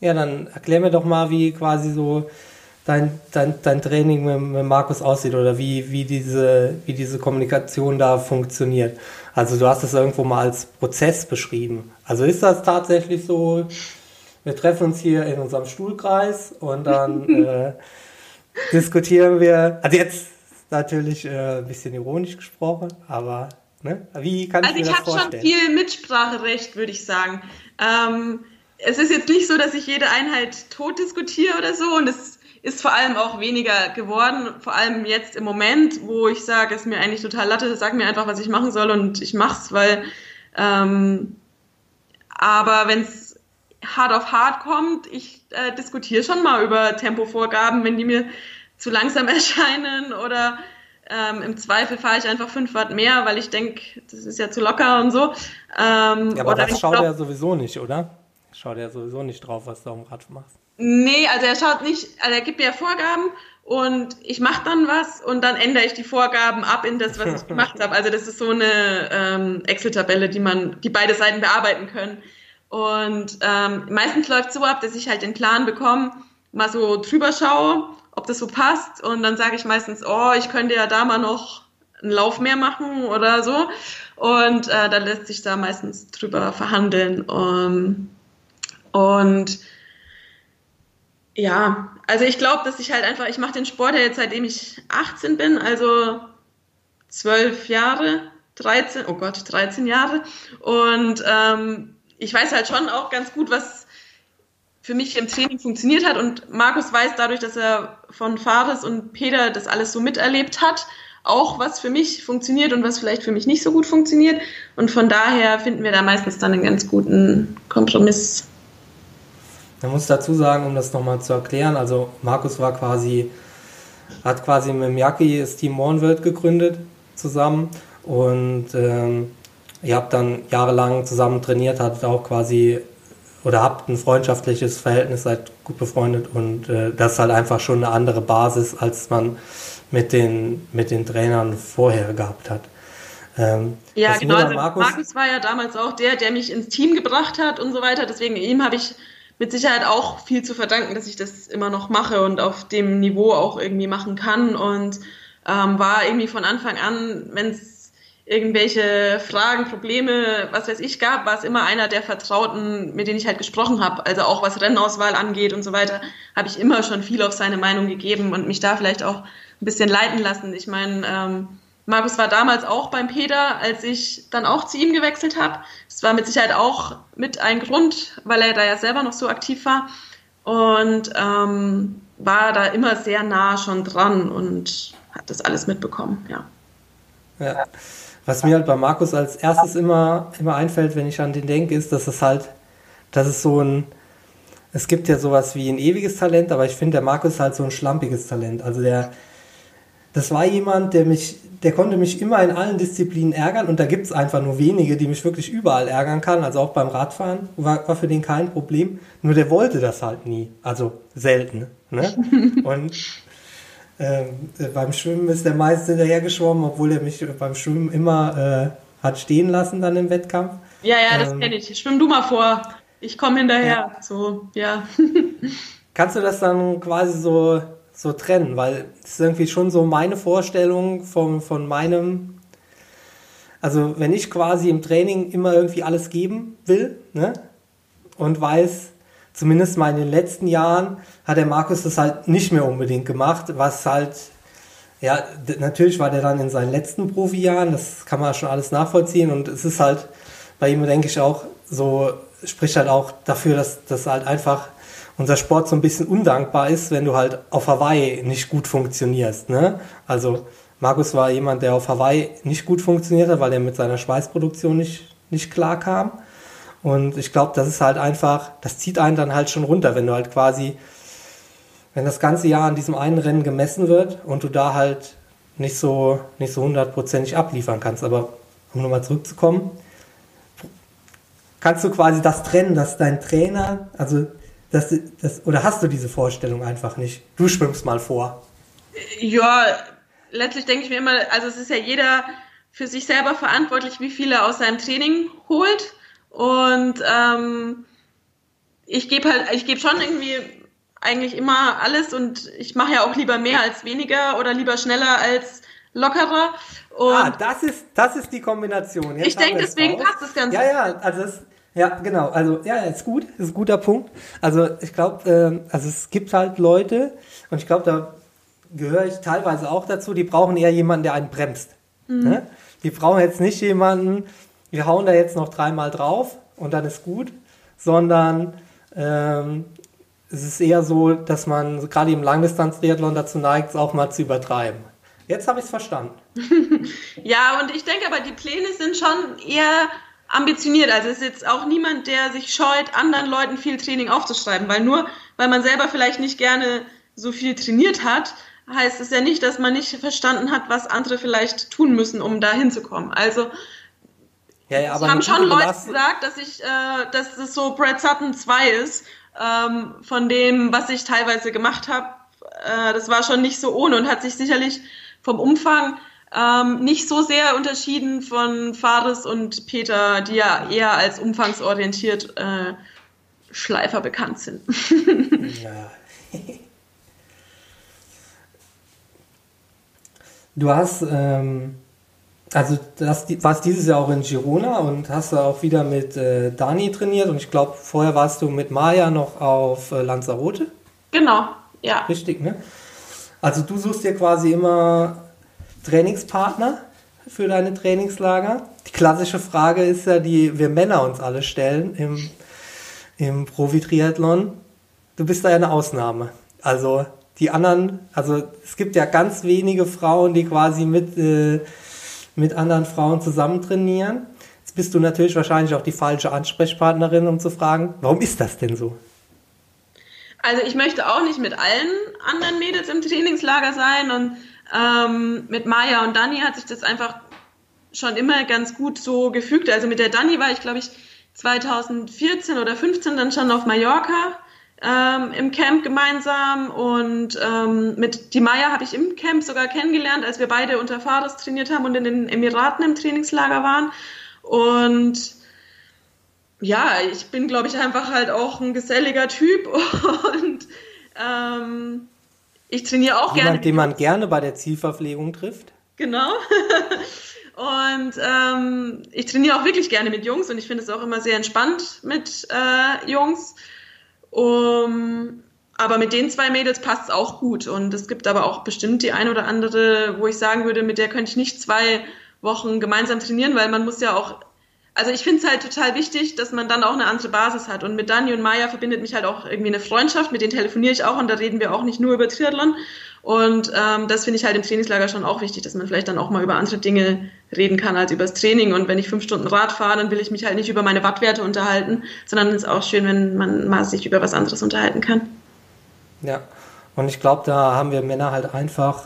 Ja, dann erklär mir doch mal, wie quasi so dein, dein, dein Training mit, mit Markus aussieht oder wie, wie, diese, wie diese Kommunikation da funktioniert. Also du hast es irgendwo mal als Prozess beschrieben. Also ist das tatsächlich so, wir treffen uns hier in unserem Stuhlkreis und dann äh, diskutieren wir, also jetzt natürlich äh, ein bisschen ironisch gesprochen, aber ne? wie kann also ich mir das vorstellen? Also ich habe schon viel Mitspracherecht, würde ich sagen. Ähm, es ist jetzt nicht so, dass ich jede Einheit tot diskutiere oder so und es ist vor allem auch weniger geworden, vor allem jetzt im Moment, wo ich sage, es ist mir eigentlich total latte, sag mir einfach, was ich machen soll und ich mach's, weil ähm, aber wenn es hart auf hart kommt, ich äh, diskutiere schon mal über Tempovorgaben, wenn die mir zu langsam erscheinen oder ähm, im Zweifel fahre ich einfach fünf Watt mehr, weil ich denke, das ist ja zu locker und so. Ähm, ja, aber das schaut er ja sowieso nicht, oder? Schaut er sowieso nicht drauf, was du am Rad machst. Nee, also er schaut nicht, also er gibt mir Vorgaben und ich mache dann was und dann ändere ich die Vorgaben ab in das, was ich gemacht habe. Also das ist so eine ähm, Excel-Tabelle, die man, die beide Seiten bearbeiten können. Und ähm, meistens läuft so ab, dass ich halt den Plan bekomme, mal so drüber schaue, ob das so passt und dann sage ich meistens, oh, ich könnte ja da mal noch einen Lauf mehr machen oder so. Und äh, dann lässt sich da meistens drüber verhandeln. Um, und ja, also ich glaube, dass ich halt einfach, ich mache den Sport ja jetzt seitdem ich 18 bin, also zwölf Jahre, 13, oh Gott, 13 Jahre. Und ähm, ich weiß halt schon auch ganz gut, was für mich im Training funktioniert hat. Und Markus weiß dadurch, dass er von Fares und Peter das alles so miterlebt hat, auch was für mich funktioniert und was vielleicht für mich nicht so gut funktioniert. Und von daher finden wir da meistens dann einen ganz guten Kompromiss man muss dazu sagen, um das nochmal zu erklären, also Markus war quasi, hat quasi mit Miyaki das Team Mornworld gegründet zusammen und ähm, ihr habt dann jahrelang zusammen trainiert, hattet auch quasi oder habt ein freundschaftliches Verhältnis, seid gut befreundet und äh, das ist halt einfach schon eine andere Basis, als man mit den, mit den Trainern vorher gehabt hat. Ähm, ja, genau. Also Markus, Markus war ja damals auch der, der mich ins Team gebracht hat und so weiter. Deswegen ihm habe ich mit Sicherheit auch viel zu verdanken, dass ich das immer noch mache und auf dem Niveau auch irgendwie machen kann und ähm, war irgendwie von Anfang an, wenn es irgendwelche Fragen, Probleme, was weiß ich gab, war es immer einer der Vertrauten, mit denen ich halt gesprochen habe. Also auch was Rennauswahl angeht und so weiter, habe ich immer schon viel auf seine Meinung gegeben und mich da vielleicht auch ein bisschen leiten lassen. Ich meine, ähm, Markus war damals auch beim Peter, als ich dann auch zu ihm gewechselt habe. Das war mit Sicherheit auch mit ein Grund, weil er da ja selber noch so aktiv war und ähm, war da immer sehr nah schon dran und hat das alles mitbekommen, ja. ja. Was mir halt bei Markus als erstes immer, immer einfällt, wenn ich an den denke, ist, dass es halt, dass es so ein, es gibt ja sowas wie ein ewiges Talent, aber ich finde, der Markus ist halt so ein schlampiges Talent. Also der, das war jemand, der mich, der konnte mich immer in allen Disziplinen ärgern und da gibt es einfach nur wenige, die mich wirklich überall ärgern kann. Also auch beim Radfahren war, war für den kein Problem. Nur der wollte das halt nie. Also selten. Ne? und ähm, beim Schwimmen ist der meiste hinterher geschwommen, obwohl er mich beim Schwimmen immer äh, hat stehen lassen dann im Wettkampf. Ja, ja, das ähm, kenne ich. Schwimm du mal vor. Ich komme hinterher. Ja. So, ja. Kannst du das dann quasi so so trennen, weil es ist irgendwie schon so meine Vorstellung von, von meinem, also wenn ich quasi im Training immer irgendwie alles geben will, ne, und weiß, zumindest mal in den letzten Jahren hat der Markus das halt nicht mehr unbedingt gemacht, was halt, ja, natürlich war der dann in seinen letzten Profijahren, das kann man schon alles nachvollziehen und es ist halt bei ihm, denke ich, auch so, spricht halt auch dafür, dass das halt einfach unser Sport so ein bisschen undankbar ist, wenn du halt auf Hawaii nicht gut funktionierst. Ne? Also Markus war jemand, der auf Hawaii nicht gut funktioniert hat, weil er mit seiner Schweißproduktion nicht, nicht klar kam. Und ich glaube, das ist halt einfach, das zieht einen dann halt schon runter, wenn du halt quasi, wenn das ganze Jahr an diesem einen Rennen gemessen wird und du da halt nicht so, nicht so hundertprozentig abliefern kannst. Aber um nochmal zurückzukommen, kannst du quasi das trennen, dass dein Trainer, also das, das, oder hast du diese Vorstellung einfach nicht? Du schwimmst mal vor. Ja, letztlich denke ich mir immer, also es ist ja jeder für sich selber verantwortlich, wie viel er aus seinem Training holt. Und ähm, ich gebe halt, ich gebe schon irgendwie eigentlich immer alles und ich mache ja auch lieber mehr als weniger oder lieber schneller als lockerer. Und ah, das ist, das ist die Kombination. Jetzt ich denke, deswegen raus. passt das Ganze. Ja, ja, also es, ja, genau. Also ja, ist gut, ist ein guter Punkt. Also ich glaube, äh, also es gibt halt Leute und ich glaube, da gehöre ich teilweise auch dazu. Die brauchen eher jemanden, der einen bremst. Mhm. Ne? Die brauchen jetzt nicht jemanden, wir hauen da jetzt noch dreimal drauf und dann ist gut, sondern ähm, es ist eher so, dass man gerade im Langdistanz-Triathlon dazu neigt, es auch mal zu übertreiben. Jetzt habe ich es verstanden. ja, und ich denke aber, die Pläne sind schon eher ambitioniert. Also es ist jetzt auch niemand, der sich scheut, anderen Leuten viel Training aufzuschreiben, weil nur weil man selber vielleicht nicht gerne so viel trainiert hat, heißt es ja nicht, dass man nicht verstanden hat, was andere vielleicht tun müssen, um da hinzukommen. Also ja, ja, haben schon Leute gesagt, dass ich, äh, dass es so Brad Sutton 2 ist, ähm, von dem, was ich teilweise gemacht habe. Äh, das war schon nicht so ohne und hat sich sicherlich vom Umfang ähm, nicht so sehr unterschieden von Fares und Peter, die ja eher als umfangsorientiert äh, Schleifer bekannt sind. ja. Du hast, ähm, also das warst dieses Jahr auch in Girona und hast da auch wieder mit äh, Dani trainiert und ich glaube, vorher warst du mit Maya noch auf äh, Lanzarote. Genau, ja. Richtig, ne? Also du suchst dir quasi immer Trainingspartner für deine Trainingslager. Die klassische Frage ist ja, die wir Männer uns alle stellen im, im Profi-Triathlon. Du bist da ja eine Ausnahme. Also die anderen, also es gibt ja ganz wenige Frauen, die quasi mit, äh, mit anderen Frauen zusammen trainieren. Jetzt bist du natürlich wahrscheinlich auch die falsche Ansprechpartnerin, um zu fragen, warum ist das denn so? Also ich möchte auch nicht mit allen anderen Mädels im Trainingslager sein und ähm, mit Maya und Dani hat sich das einfach schon immer ganz gut so gefügt. Also mit der Dani war ich, glaube ich, 2014 oder 15 dann schon auf Mallorca ähm, im Camp gemeinsam und ähm, mit die Maya habe ich im Camp sogar kennengelernt, als wir beide unter Fahrers trainiert haben und in den Emiraten im Trainingslager waren. Und ja, ich bin, glaube ich, einfach halt auch ein geselliger Typ und ähm, ich trainiere auch Jemand, gerne. den man gerne bei der Zielverpflegung trifft. Genau. und ähm, ich trainiere auch wirklich gerne mit Jungs und ich finde es auch immer sehr entspannt mit äh, Jungs. Um, aber mit den zwei Mädels passt es auch gut. Und es gibt aber auch bestimmt die eine oder andere, wo ich sagen würde, mit der könnte ich nicht zwei Wochen gemeinsam trainieren, weil man muss ja auch also ich finde es halt total wichtig, dass man dann auch eine andere Basis hat. Und mit Dani und Maya verbindet mich halt auch irgendwie eine Freundschaft, mit denen telefoniere ich auch und da reden wir auch nicht nur über Triathlon. Und ähm, das finde ich halt im Trainingslager schon auch wichtig, dass man vielleicht dann auch mal über andere Dinge reden kann als über das Training. Und wenn ich fünf Stunden Rad fahre, dann will ich mich halt nicht über meine Wattwerte unterhalten, sondern es ist auch schön, wenn man mal sich über was anderes unterhalten kann. Ja, und ich glaube, da haben wir Männer halt einfach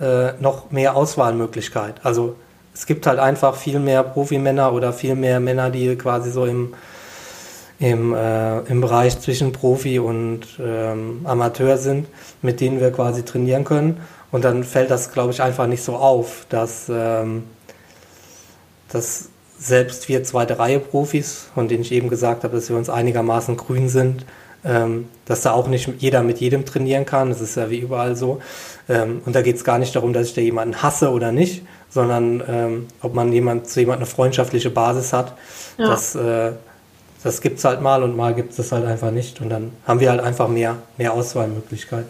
äh, noch mehr Auswahlmöglichkeit. Also es gibt halt einfach viel mehr Profimänner oder viel mehr Männer, die quasi so im, im, äh, im Bereich zwischen Profi und ähm, Amateur sind, mit denen wir quasi trainieren können. Und dann fällt das, glaube ich, einfach nicht so auf, dass, ähm, dass selbst wir zweite Reihe Profis, von denen ich eben gesagt habe, dass wir uns einigermaßen grün sind, ähm, dass da auch nicht jeder mit jedem trainieren kann. Das ist ja wie überall so. Ähm, und da geht es gar nicht darum, dass ich da jemanden hasse oder nicht, sondern ähm, ob man jemand, zu jemandem eine freundschaftliche Basis hat. Ja. Das, äh, das gibt es halt mal und mal gibt es das halt einfach nicht. Und dann haben wir halt einfach mehr, mehr Auswahlmöglichkeit.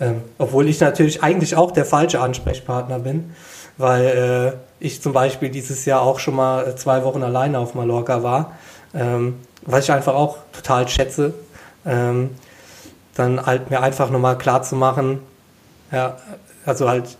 Ähm, obwohl ich natürlich eigentlich auch der falsche Ansprechpartner bin, weil äh, ich zum Beispiel dieses Jahr auch schon mal zwei Wochen alleine auf Mallorca war, ähm, was ich einfach auch total schätze. Ähm, dann halt mir einfach nochmal klar zu machen, ja, also halt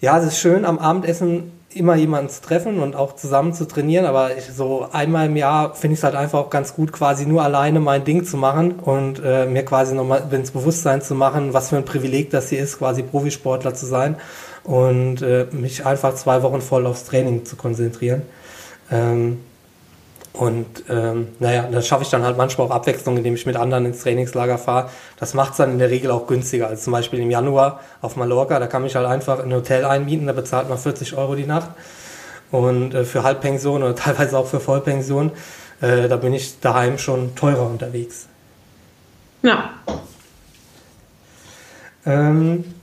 ja, es ist schön, am Abendessen immer jemanden zu treffen und auch zusammen zu trainieren, aber ich, so einmal im Jahr finde ich es halt einfach auch ganz gut, quasi nur alleine mein Ding zu machen und äh, mir quasi nochmal ins Bewusstsein zu machen, was für ein Privileg das hier ist, quasi Profisportler zu sein und äh, mich einfach zwei Wochen voll aufs Training zu konzentrieren. Ähm, und ähm, naja, das schaffe ich dann halt manchmal auch Abwechslung, indem ich mit anderen ins Trainingslager fahre. Das macht es dann in der Regel auch günstiger. Also zum Beispiel im Januar auf Mallorca, da kann mich halt einfach ein Hotel einmieten, da bezahlt man 40 Euro die Nacht. Und äh, für Halbpension oder teilweise auch für Vollpension, äh, da bin ich daheim schon teurer unterwegs. Ja. Ähm,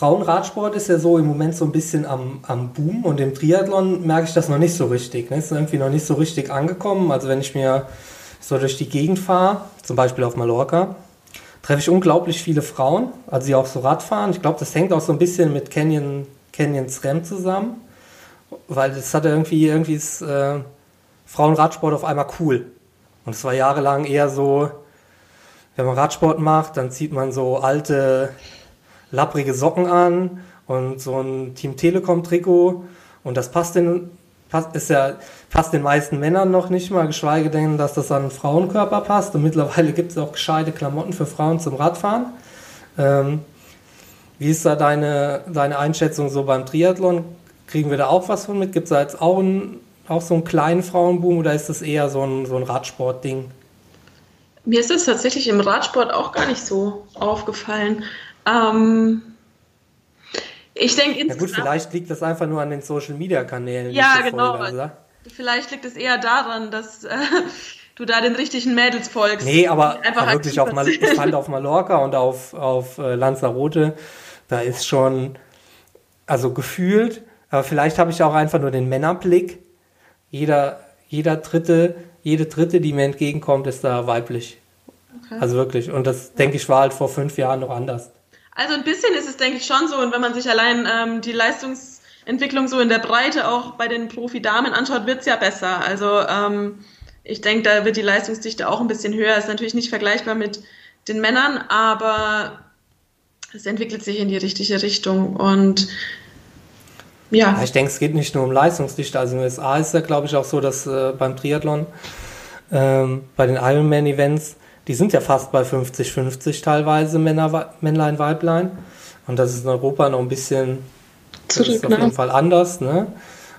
Frauenradsport ist ja so im Moment so ein bisschen am, am Boom und im Triathlon merke ich das noch nicht so richtig. Ne? Ist irgendwie noch nicht so richtig angekommen. Also wenn ich mir so durch die Gegend fahre, zum Beispiel auf Mallorca, treffe ich unglaublich viele Frauen, also die auch so Radfahren. Ich glaube, das hängt auch so ein bisschen mit Canyon, Canyons Rem zusammen, weil das hat irgendwie, irgendwie ist äh, Frauenradsport auf einmal cool. Und es war jahrelang eher so, wenn man Radsport macht, dann zieht man so alte lapprige Socken an und so ein Team Telekom Trikot und das passt den passt, ist ja passt den meisten Männern noch nicht mal, geschweige denn, dass das an einen Frauenkörper passt und mittlerweile gibt es auch gescheite Klamotten für Frauen zum Radfahren. Ähm, wie ist da deine, deine Einschätzung so beim Triathlon? Kriegen wir da auch was von mit? Gibt es da jetzt auch, ein, auch so einen kleinen Frauenboom oder ist das eher so ein, so ein Radsportding? Mir ist es tatsächlich im Radsport auch gar nicht so aufgefallen. Ähm, ich denke insgesamt. Ja gut, vielleicht liegt das einfach nur an den Social Media Kanälen. Ja, genau. Folge, vielleicht liegt es eher daran, dass äh, du da den richtigen Mädels folgst. Nee, aber einfach wirklich auf Mal, ich fand auf Mallorca und auf, auf äh, Lanzarote, da ist schon, also gefühlt, aber vielleicht habe ich auch einfach nur den Männerblick. Jeder, jeder dritte, jede dritte, die mir entgegenkommt, ist da weiblich. Okay. Also wirklich. Und das, denke ich, war halt vor fünf Jahren noch anders. Also ein bisschen ist es, denke ich, schon so. Und wenn man sich allein ähm, die Leistungsentwicklung so in der Breite auch bei den Profi-Damen anschaut, wird es ja besser. Also ähm, ich denke, da wird die Leistungsdichte auch ein bisschen höher. Ist natürlich nicht vergleichbar mit den Männern, aber es entwickelt sich in die richtige Richtung. Und ja. ja ich denke, es geht nicht nur um Leistungsdichte. Also in den USA ist ja, glaube ich, auch so, dass äh, beim Triathlon, ähm, bei den Ironman-Events, die sind ja fast bei 50-50 teilweise, Männer, Männlein, Weiblein. Und das ist in Europa noch ein bisschen Zurück, ist auf ne? jeden Fall anders. Ne?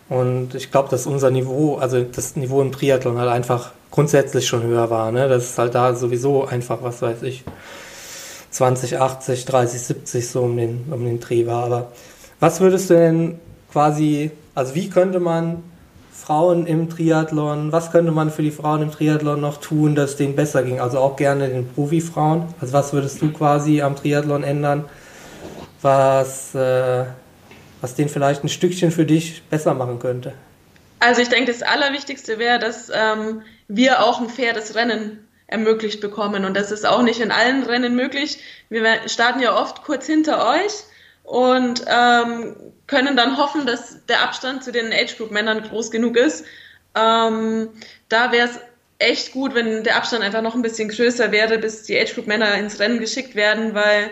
Und ich glaube, dass unser Niveau, also das Niveau im Triathlon halt einfach grundsätzlich schon höher war. Ne? Das ist halt da sowieso einfach, was weiß ich, 20, 80, 30, 70 so um den, um den Dreh war. Aber was würdest du denn quasi, also wie könnte man Frauen im Triathlon, was könnte man für die Frauen im Triathlon noch tun, dass es denen besser ging? Also auch gerne den Profifrauen. Also was würdest du quasi am Triathlon ändern, was, äh, was den vielleicht ein Stückchen für dich besser machen könnte? Also ich denke, das Allerwichtigste wäre, dass ähm, wir auch ein faires Rennen ermöglicht bekommen. Und das ist auch nicht in allen Rennen möglich. Wir starten ja oft kurz hinter euch und ähm, können dann hoffen, dass der Abstand zu den Age Group Männern groß genug ist. Ähm, da wäre es echt gut, wenn der Abstand einfach noch ein bisschen größer wäre, bis die Age Group Männer ins Rennen geschickt werden, weil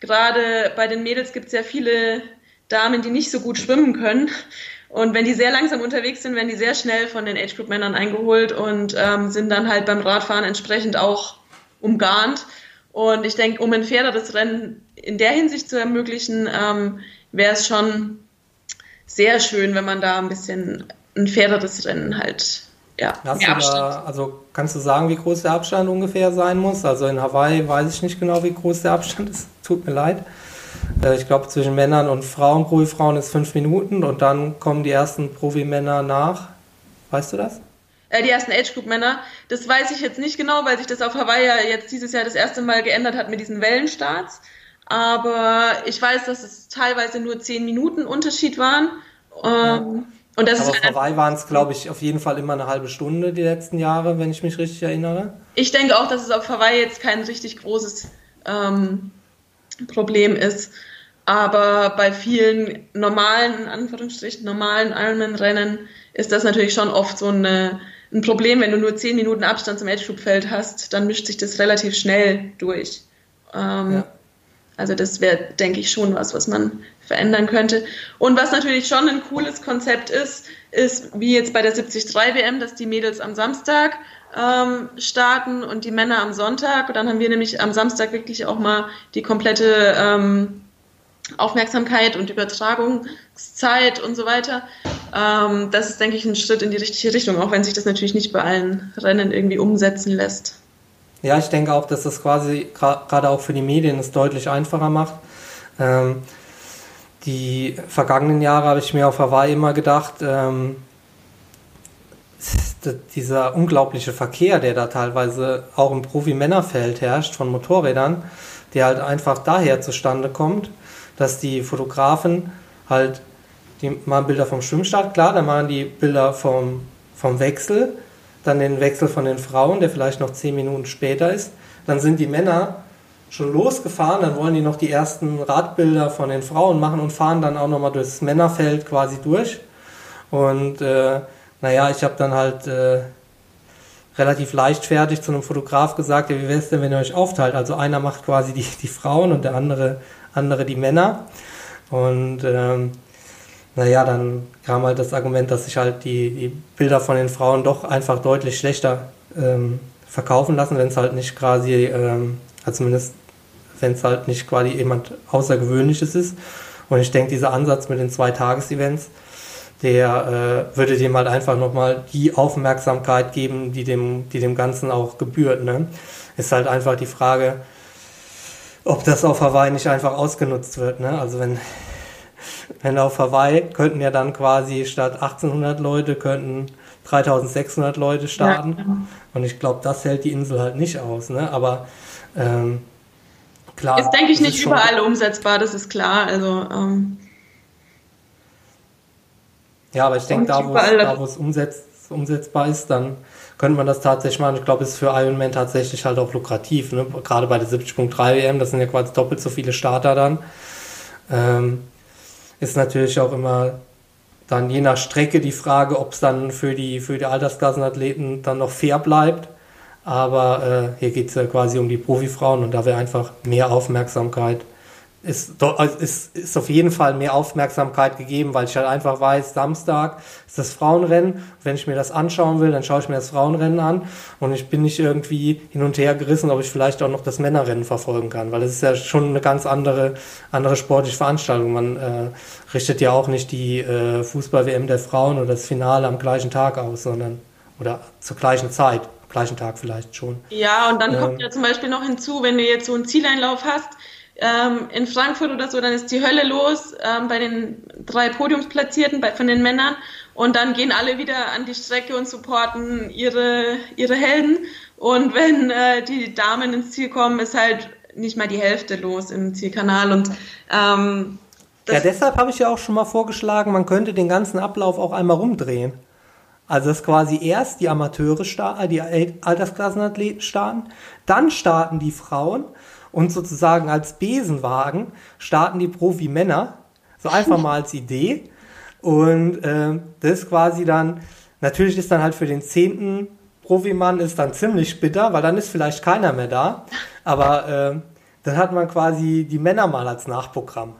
gerade bei den Mädels gibt es ja viele Damen, die nicht so gut schwimmen können. Und wenn die sehr langsam unterwegs sind, werden die sehr schnell von den Age Group Männern eingeholt und ähm, sind dann halt beim Radfahren entsprechend auch umgarnt. Und ich denke, um ein faireres Rennen in der Hinsicht zu ermöglichen, ähm, wäre es schon sehr schön, wenn man da ein bisschen ein faireres Rennen halt ja, Hast du da, also kannst du sagen, wie groß der Abstand ungefähr sein muss? Also in Hawaii weiß ich nicht genau, wie groß der Abstand ist. Tut mir leid. Äh, ich glaube, zwischen Männern und Frauen, Profifrauen ist fünf Minuten und dann kommen die ersten Profimänner nach. Weißt du das? Äh, die ersten Age Group Männer. Das weiß ich jetzt nicht genau, weil sich das auf Hawaii ja jetzt dieses Jahr das erste Mal geändert hat mit diesen Wellenstarts. Aber ich weiß, dass es teilweise nur zehn Minuten Unterschied waren. Ähm, und das Aber ist auf Hawaii waren es, glaube ich, auf jeden Fall immer eine halbe Stunde die letzten Jahre, wenn ich mich richtig erinnere. Ich denke auch, dass es auf Hawaii jetzt kein richtig großes ähm, Problem ist. Aber bei vielen normalen, in Anführungsstrichen, normalen Ironman-Rennen ist das natürlich schon oft so eine ein Problem, wenn du nur 10 Minuten Abstand zum Group Feld hast, dann mischt sich das relativ schnell durch. Ähm, ja. Also das wäre, denke ich, schon was, was man verändern könnte. Und was natürlich schon ein cooles Konzept ist, ist wie jetzt bei der 73 WM, dass die Mädels am Samstag ähm, starten und die Männer am Sonntag. Und dann haben wir nämlich am Samstag wirklich auch mal die komplette ähm, Aufmerksamkeit und Übertragungszeit und so weiter. Ähm, das ist, denke ich, ein Schritt in die richtige Richtung, auch wenn sich das natürlich nicht bei allen Rennen irgendwie umsetzen lässt. Ja, ich denke auch, dass das quasi gerade auch für die Medien es deutlich einfacher macht. Ähm, die vergangenen Jahre habe ich mir auf Hawaii immer gedacht, ähm, dieser unglaubliche Verkehr, der da teilweise auch im Profi-Männerfeld herrscht von Motorrädern, der halt einfach daher zustande kommt, dass die Fotografen halt, die machen Bilder vom Schwimmstart, klar, dann machen die Bilder vom, vom Wechsel, dann den Wechsel von den Frauen, der vielleicht noch zehn Minuten später ist, dann sind die Männer schon losgefahren, dann wollen die noch die ersten Radbilder von den Frauen machen und fahren dann auch nochmal durchs Männerfeld quasi durch. Und äh, naja, ich habe dann halt äh, relativ leichtfertig zu einem Fotograf gesagt, ja, wie wäre es denn, wenn ihr euch aufteilt? Also einer macht quasi die, die Frauen und der andere, andere die Männer. Und ähm, naja, dann kam halt das Argument, dass sich halt die, die Bilder von den Frauen doch einfach deutlich schlechter ähm, verkaufen lassen, wenn es halt nicht quasi, ähm, also zumindest wenn es halt nicht quasi jemand Außergewöhnliches ist. Und ich denke, dieser Ansatz mit den zwei Tagesevents, der äh, würde dem halt einfach nochmal die Aufmerksamkeit geben, die dem, die dem Ganzen auch gebührt. Ne? Ist halt einfach die Frage, ob das auf Hawaii nicht einfach ausgenutzt wird. Ne? Also wenn, wenn auf Hawaii könnten ja dann quasi statt 1800 Leute könnten 3600 Leute starten. Ja. Und ich glaube, das hält die Insel halt nicht aus. Ne? Aber ähm, klar. Ist, denke ich, nicht überall umsetzbar, das ist klar. Also, ähm, ja, aber ich denke, da, wo es, da, wo es umsetzt, umsetzbar ist, dann könnte man das tatsächlich machen. Ich glaube, es ist für Ironman tatsächlich halt auch lukrativ. Ne? Gerade bei der 70.3 WM, das sind ja quasi doppelt so viele Starter dann. Ähm, ist natürlich auch immer dann je nach Strecke die Frage, ob es dann für die, für die Altersklassenathleten dann noch fair bleibt. Aber äh, hier geht es ja quasi um die Profifrauen und da wäre einfach mehr Aufmerksamkeit ist, also ist, ist auf jeden Fall mehr Aufmerksamkeit gegeben, weil ich halt einfach weiß, Samstag ist das Frauenrennen. Wenn ich mir das anschauen will, dann schaue ich mir das Frauenrennen an und ich bin nicht irgendwie hin und her gerissen, ob ich vielleicht auch noch das Männerrennen verfolgen kann, weil es ist ja schon eine ganz andere, andere sportliche Veranstaltung. Man äh, richtet ja auch nicht die äh, Fußball-WM der Frauen oder das Finale am gleichen Tag aus, sondern oder zur gleichen Zeit, am gleichen Tag vielleicht schon. Ja, und dann ähm, kommt ja zum Beispiel noch hinzu, wenn du jetzt so einen Zieleinlauf hast, ähm, in Frankfurt oder so, dann ist die Hölle los ähm, bei den drei Podiumsplatzierten bei, von den Männern. Und dann gehen alle wieder an die Strecke und supporten ihre, ihre Helden. Und wenn äh, die Damen ins Ziel kommen, ist halt nicht mal die Hälfte los im Zielkanal. Und ähm, ja, deshalb habe ich ja auch schon mal vorgeschlagen, man könnte den ganzen Ablauf auch einmal rumdrehen. Also dass quasi erst die Amateure starten, die Altersklassenathleten starten, dann starten die Frauen und sozusagen als Besenwagen starten die Profi-Männer. So einfach mal als Idee. Und äh, das ist quasi dann, natürlich ist dann halt für den zehnten Profimann ist dann ziemlich bitter, weil dann ist vielleicht keiner mehr da. Aber äh, dann hat man quasi die Männer mal als Nachprogramm.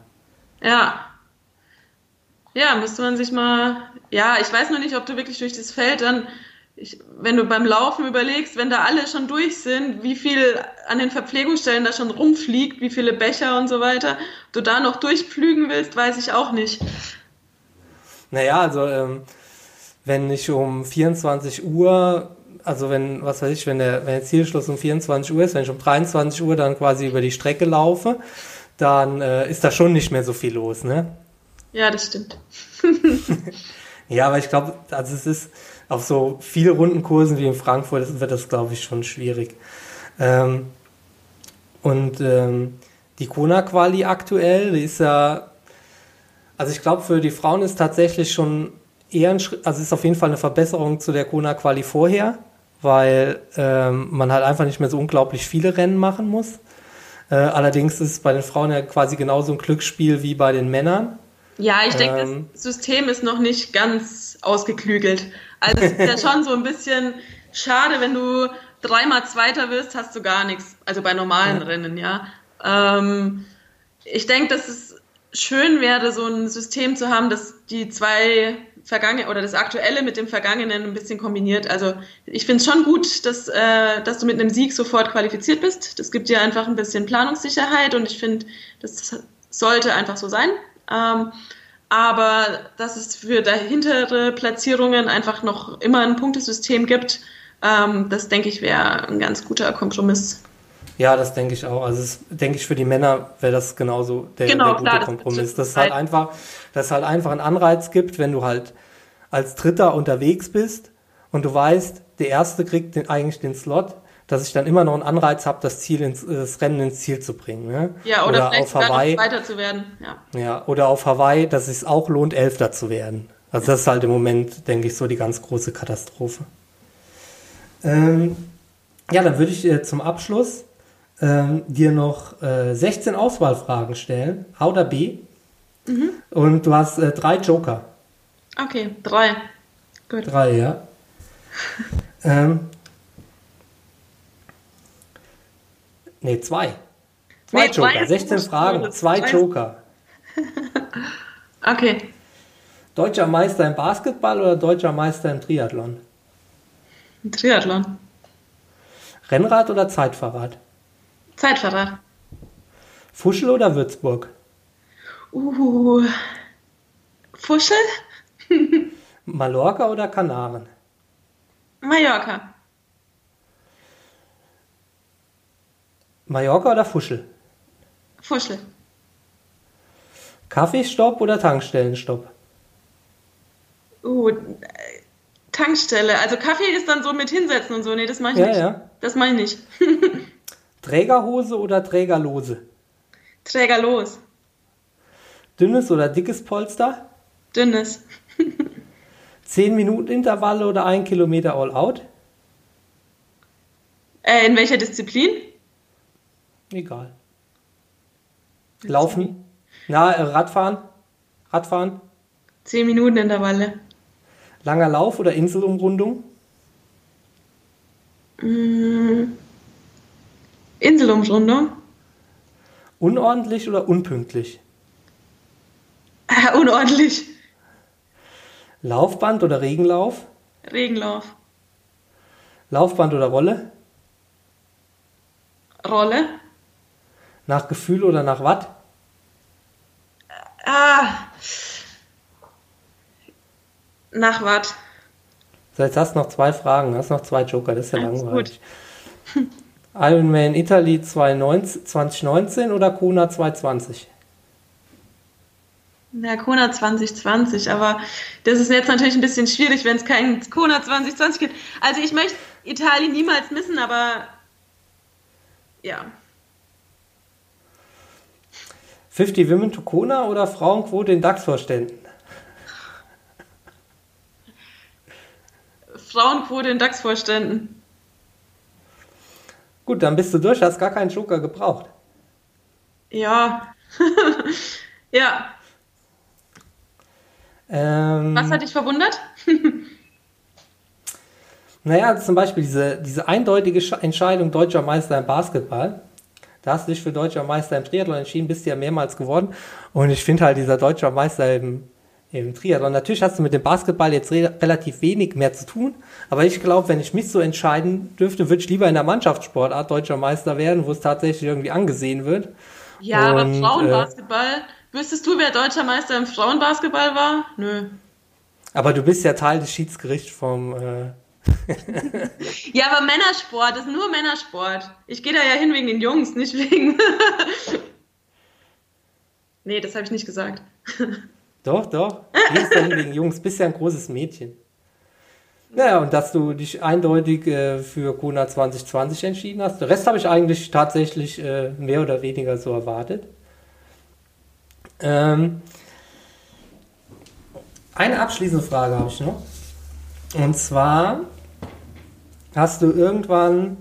Ja. Ja, müsste man sich mal. Ja, ich weiß noch nicht, ob du wirklich durch das Feld dann ich, wenn du beim Laufen überlegst, wenn da alle schon durch sind, wie viel an den Verpflegungsstellen da schon rumfliegt, wie viele Becher und so weiter, du da noch durchpflügen willst, weiß ich auch nicht. Naja, also ähm, wenn ich um 24 Uhr, also wenn, was weiß ich, wenn der, wenn der Zielschluss um 24 Uhr ist, wenn ich um 23 Uhr dann quasi über die Strecke laufe, dann äh, ist da schon nicht mehr so viel los, ne? Ja, das stimmt. ja, aber ich glaube, also es ist, auf so viele Rundenkursen wie in Frankfurt wird das, glaube ich, schon schwierig. Ähm, und ähm, die Kona-Quali aktuell, die ist ja, also ich glaube, für die Frauen ist tatsächlich schon eher ein Schritt, also ist auf jeden Fall eine Verbesserung zu der Kona-Quali vorher, weil ähm, man halt einfach nicht mehr so unglaublich viele Rennen machen muss. Äh, allerdings ist es bei den Frauen ja quasi genauso ein Glücksspiel wie bei den Männern. Ja, ich denke, ähm, das System ist noch nicht ganz ausgeklügelt. Also es ist ja schon so ein bisschen schade, wenn du dreimal Zweiter wirst, hast du gar nichts. Also bei normalen ja. Rennen, ja. Ähm, ich denke, dass es schön wäre, so ein System zu haben, das die zwei vergangenen oder das aktuelle mit dem vergangenen ein bisschen kombiniert. Also ich finde es schon gut, dass, äh, dass du mit einem Sieg sofort qualifiziert bist. Das gibt dir einfach ein bisschen Planungssicherheit und ich finde, das sollte einfach so sein. Ähm, aber dass es für dahintere Platzierungen einfach noch immer ein Punktesystem gibt, ähm, das denke ich wäre ein ganz guter Kompromiss. Ja, das denke ich auch. Also das denke ich für die Männer wäre das genauso der, genau, der gute klar, Kompromiss. Dass es halt einfach, dass halt einfach einen Anreiz gibt, wenn du halt als Dritter unterwegs bist und du weißt, der Erste kriegt den, eigentlich den Slot, dass ich dann immer noch einen Anreiz habe, das Ziel ins, das Rennen ins Ziel zu bringen. Ne? Ja, oder, oder auf Hawaii weiter zu werden. Ja. ja, oder auf Hawaii, dass es auch lohnt, Elfter zu werden. Also das ist halt im Moment, denke ich, so die ganz große Katastrophe. Ähm, ja, dann würde ich äh, zum Abschluss ähm, dir noch äh, 16 Auswahlfragen stellen, A oder B. Mhm. Und du hast äh, drei Joker. Okay, drei. Gut. Drei, ja. ähm, nee, zwei. Zwei nee, Joker, zwei 16 Fragen, zwei Joker. okay. Deutscher Meister im Basketball oder deutscher Meister im Triathlon? Triathlon. Rennrad oder Zeitfahrrad? Zeitfahrrad. Fuschel oder Würzburg? Uh, Fuschel? Mallorca oder Kanaren? Mallorca. Mallorca oder Fuschel? Fuschel. Kaffeestopp oder Tankstellenstopp? Uh, Tankstelle. Also Kaffee ist dann so mit hinsetzen und so. Nee, das mache ich ja, nicht. Ja. Das mache ich nicht. Trägerhose oder Trägerlose? Trägerlos. Dünnes oder dickes Polster? Dünnes. 10 Minuten Intervalle oder 1 Kilometer All Out? Äh, in welcher Disziplin? Egal. Laufen? Na, äh, Radfahren? Radfahren? 10 Minuten Intervalle. Langer Lauf oder Inselumrundung? Mmh. Inselumrundung. Unordentlich oder unpünktlich? Äh, unordentlich. Laufband oder Regenlauf? Regenlauf. Laufband oder Rolle? Rolle. Nach Gefühl oder nach Watt? Ah. Nach Watt. So, jetzt hast du noch zwei Fragen, hast noch zwei Joker, das ist ja Alles langweilig. Gut. Ironman Italy 2019 oder Kona 2020? Na, Kona 2020, aber das ist jetzt natürlich ein bisschen schwierig, wenn es kein Kona 2020 gibt. Also ich möchte Italien niemals missen, aber ja. 50 Women to Kona oder Frauenquote in DAX-Vorständen? Frauenquote in DAX-Vorständen. Gut, dann bist du durch, hast gar keinen Joker gebraucht. Ja. ja. Ähm, Was hat dich verwundert? naja, zum Beispiel diese, diese eindeutige Entscheidung deutscher Meister im Basketball. Da hast du dich für deutscher Meister im Triathlon entschieden, bist ja mehrmals geworden. Und ich finde halt, dieser deutscher Meister im im Triathlon. Natürlich hast du mit dem Basketball jetzt re relativ wenig mehr zu tun, aber ich glaube, wenn ich mich so entscheiden dürfte, würde ich lieber in der Mannschaftssportart deutscher Meister werden, wo es tatsächlich irgendwie angesehen wird. Ja, Und, aber Frauenbasketball, äh, wüsstest du, wer deutscher Meister im Frauenbasketball war? Nö. Aber du bist ja Teil des Schiedsgerichts vom. Äh ja, aber Männersport, das ist nur Männersport. Ich gehe da ja hin wegen den Jungs, nicht wegen. nee, das habe ich nicht gesagt. Doch, doch. Gehst dann wegen Jungs, bist ja ein großes Mädchen. Naja, und dass du dich eindeutig äh, für Kona 2020 entschieden hast. Den Rest habe ich eigentlich tatsächlich äh, mehr oder weniger so erwartet. Ähm, eine abschließende Frage habe ich noch. Und zwar hast du irgendwann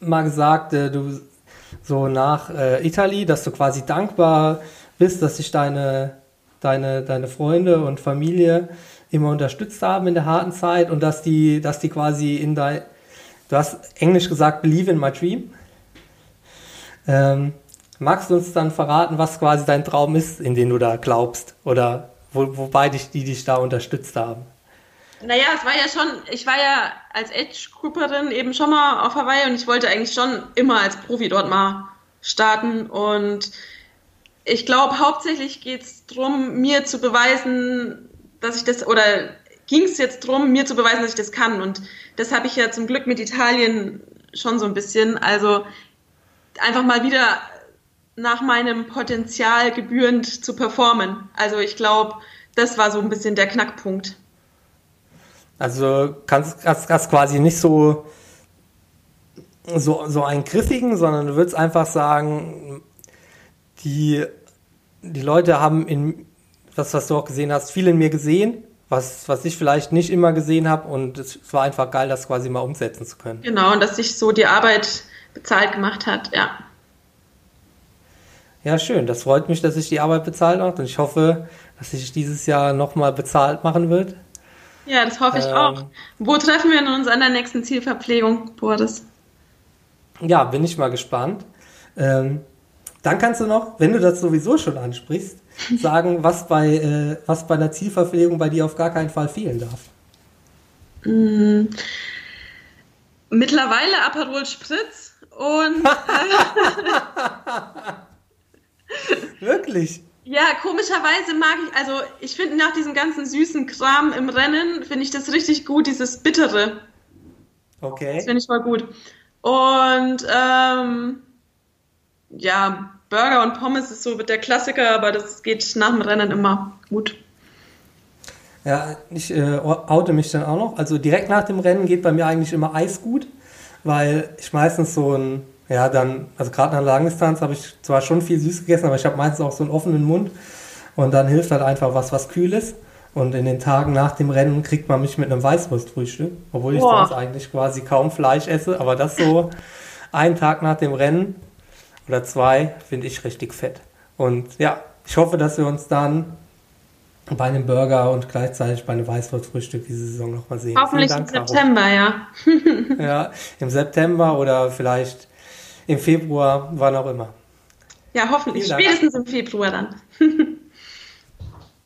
mal gesagt, äh, du so nach äh, Italien, dass du quasi dankbar bist, dass sich deine deine, deine Freunde und Familie immer unterstützt haben in der harten Zeit und dass die, dass die quasi in dein, du hast Englisch gesagt, believe in my dream. Ähm, magst du uns dann verraten, was quasi dein Traum ist, in den du da glaubst oder wo, wobei dich, die dich da unterstützt haben? Naja, es war ja schon, ich war ja als Age-Grouperin eben schon mal auf Hawaii und ich wollte eigentlich schon immer als Profi dort mal starten und ich glaube, hauptsächlich geht es darum, mir zu beweisen, dass ich das, oder ging es jetzt darum, mir zu beweisen, dass ich das kann. Und das habe ich ja zum Glück mit Italien schon so ein bisschen. Also einfach mal wieder nach meinem Potenzial gebührend zu performen. Also ich glaube, das war so ein bisschen der Knackpunkt. Also kannst, kannst, kannst quasi nicht so, so, so einen griffigen, sondern du würdest einfach sagen, die, die Leute haben in das, was du auch gesehen hast, viel in mir gesehen, was, was ich vielleicht nicht immer gesehen habe und es war einfach geil, das quasi mal umsetzen zu können. Genau, und dass sich so die Arbeit bezahlt gemacht hat, ja. Ja, schön. Das freut mich, dass sich die Arbeit bezahlt macht und ich hoffe, dass sich dieses Jahr nochmal bezahlt machen wird. Ja, das hoffe ich ähm, auch. Wo treffen wir uns an der nächsten Zielverpflegung, Boris? Ja, bin ich mal gespannt. Ähm, dann kannst du noch, wenn du das sowieso schon ansprichst, sagen, was bei, äh, was bei einer Zielverpflegung bei dir auf gar keinen Fall fehlen darf. Mm, mittlerweile Aperol Spritz und. Wirklich? Ja, komischerweise mag ich, also ich finde nach diesem ganzen süßen Kram im Rennen, finde ich das richtig gut, dieses Bittere. Okay. Das finde ich voll gut. Und ähm, ja, Burger und Pommes ist so der Klassiker, aber das geht nach dem Rennen immer gut. Ja, ich äh, oute mich dann auch noch. Also direkt nach dem Rennen geht bei mir eigentlich immer Eis gut, weil ich meistens so ein, ja dann, also gerade nach Langdistanz habe ich zwar schon viel süß gegessen, aber ich habe meistens auch so einen offenen Mund und dann hilft halt einfach was, was kühl ist. Und in den Tagen nach dem Rennen kriegt man mich mit einem Weißwurstfrühstück, obwohl ich Boah. sonst eigentlich quasi kaum Fleisch esse, aber das so einen Tag nach dem Rennen oder zwei, finde ich richtig fett. Und ja, ich hoffe, dass wir uns dann bei einem Burger und gleichzeitig bei einem Weißwurstfrühstück diese Saison nochmal sehen. Hoffentlich Dank, im September, ja. ja, im September oder vielleicht im Februar, wann auch immer. Ja, hoffentlich. Spätestens im Februar dann.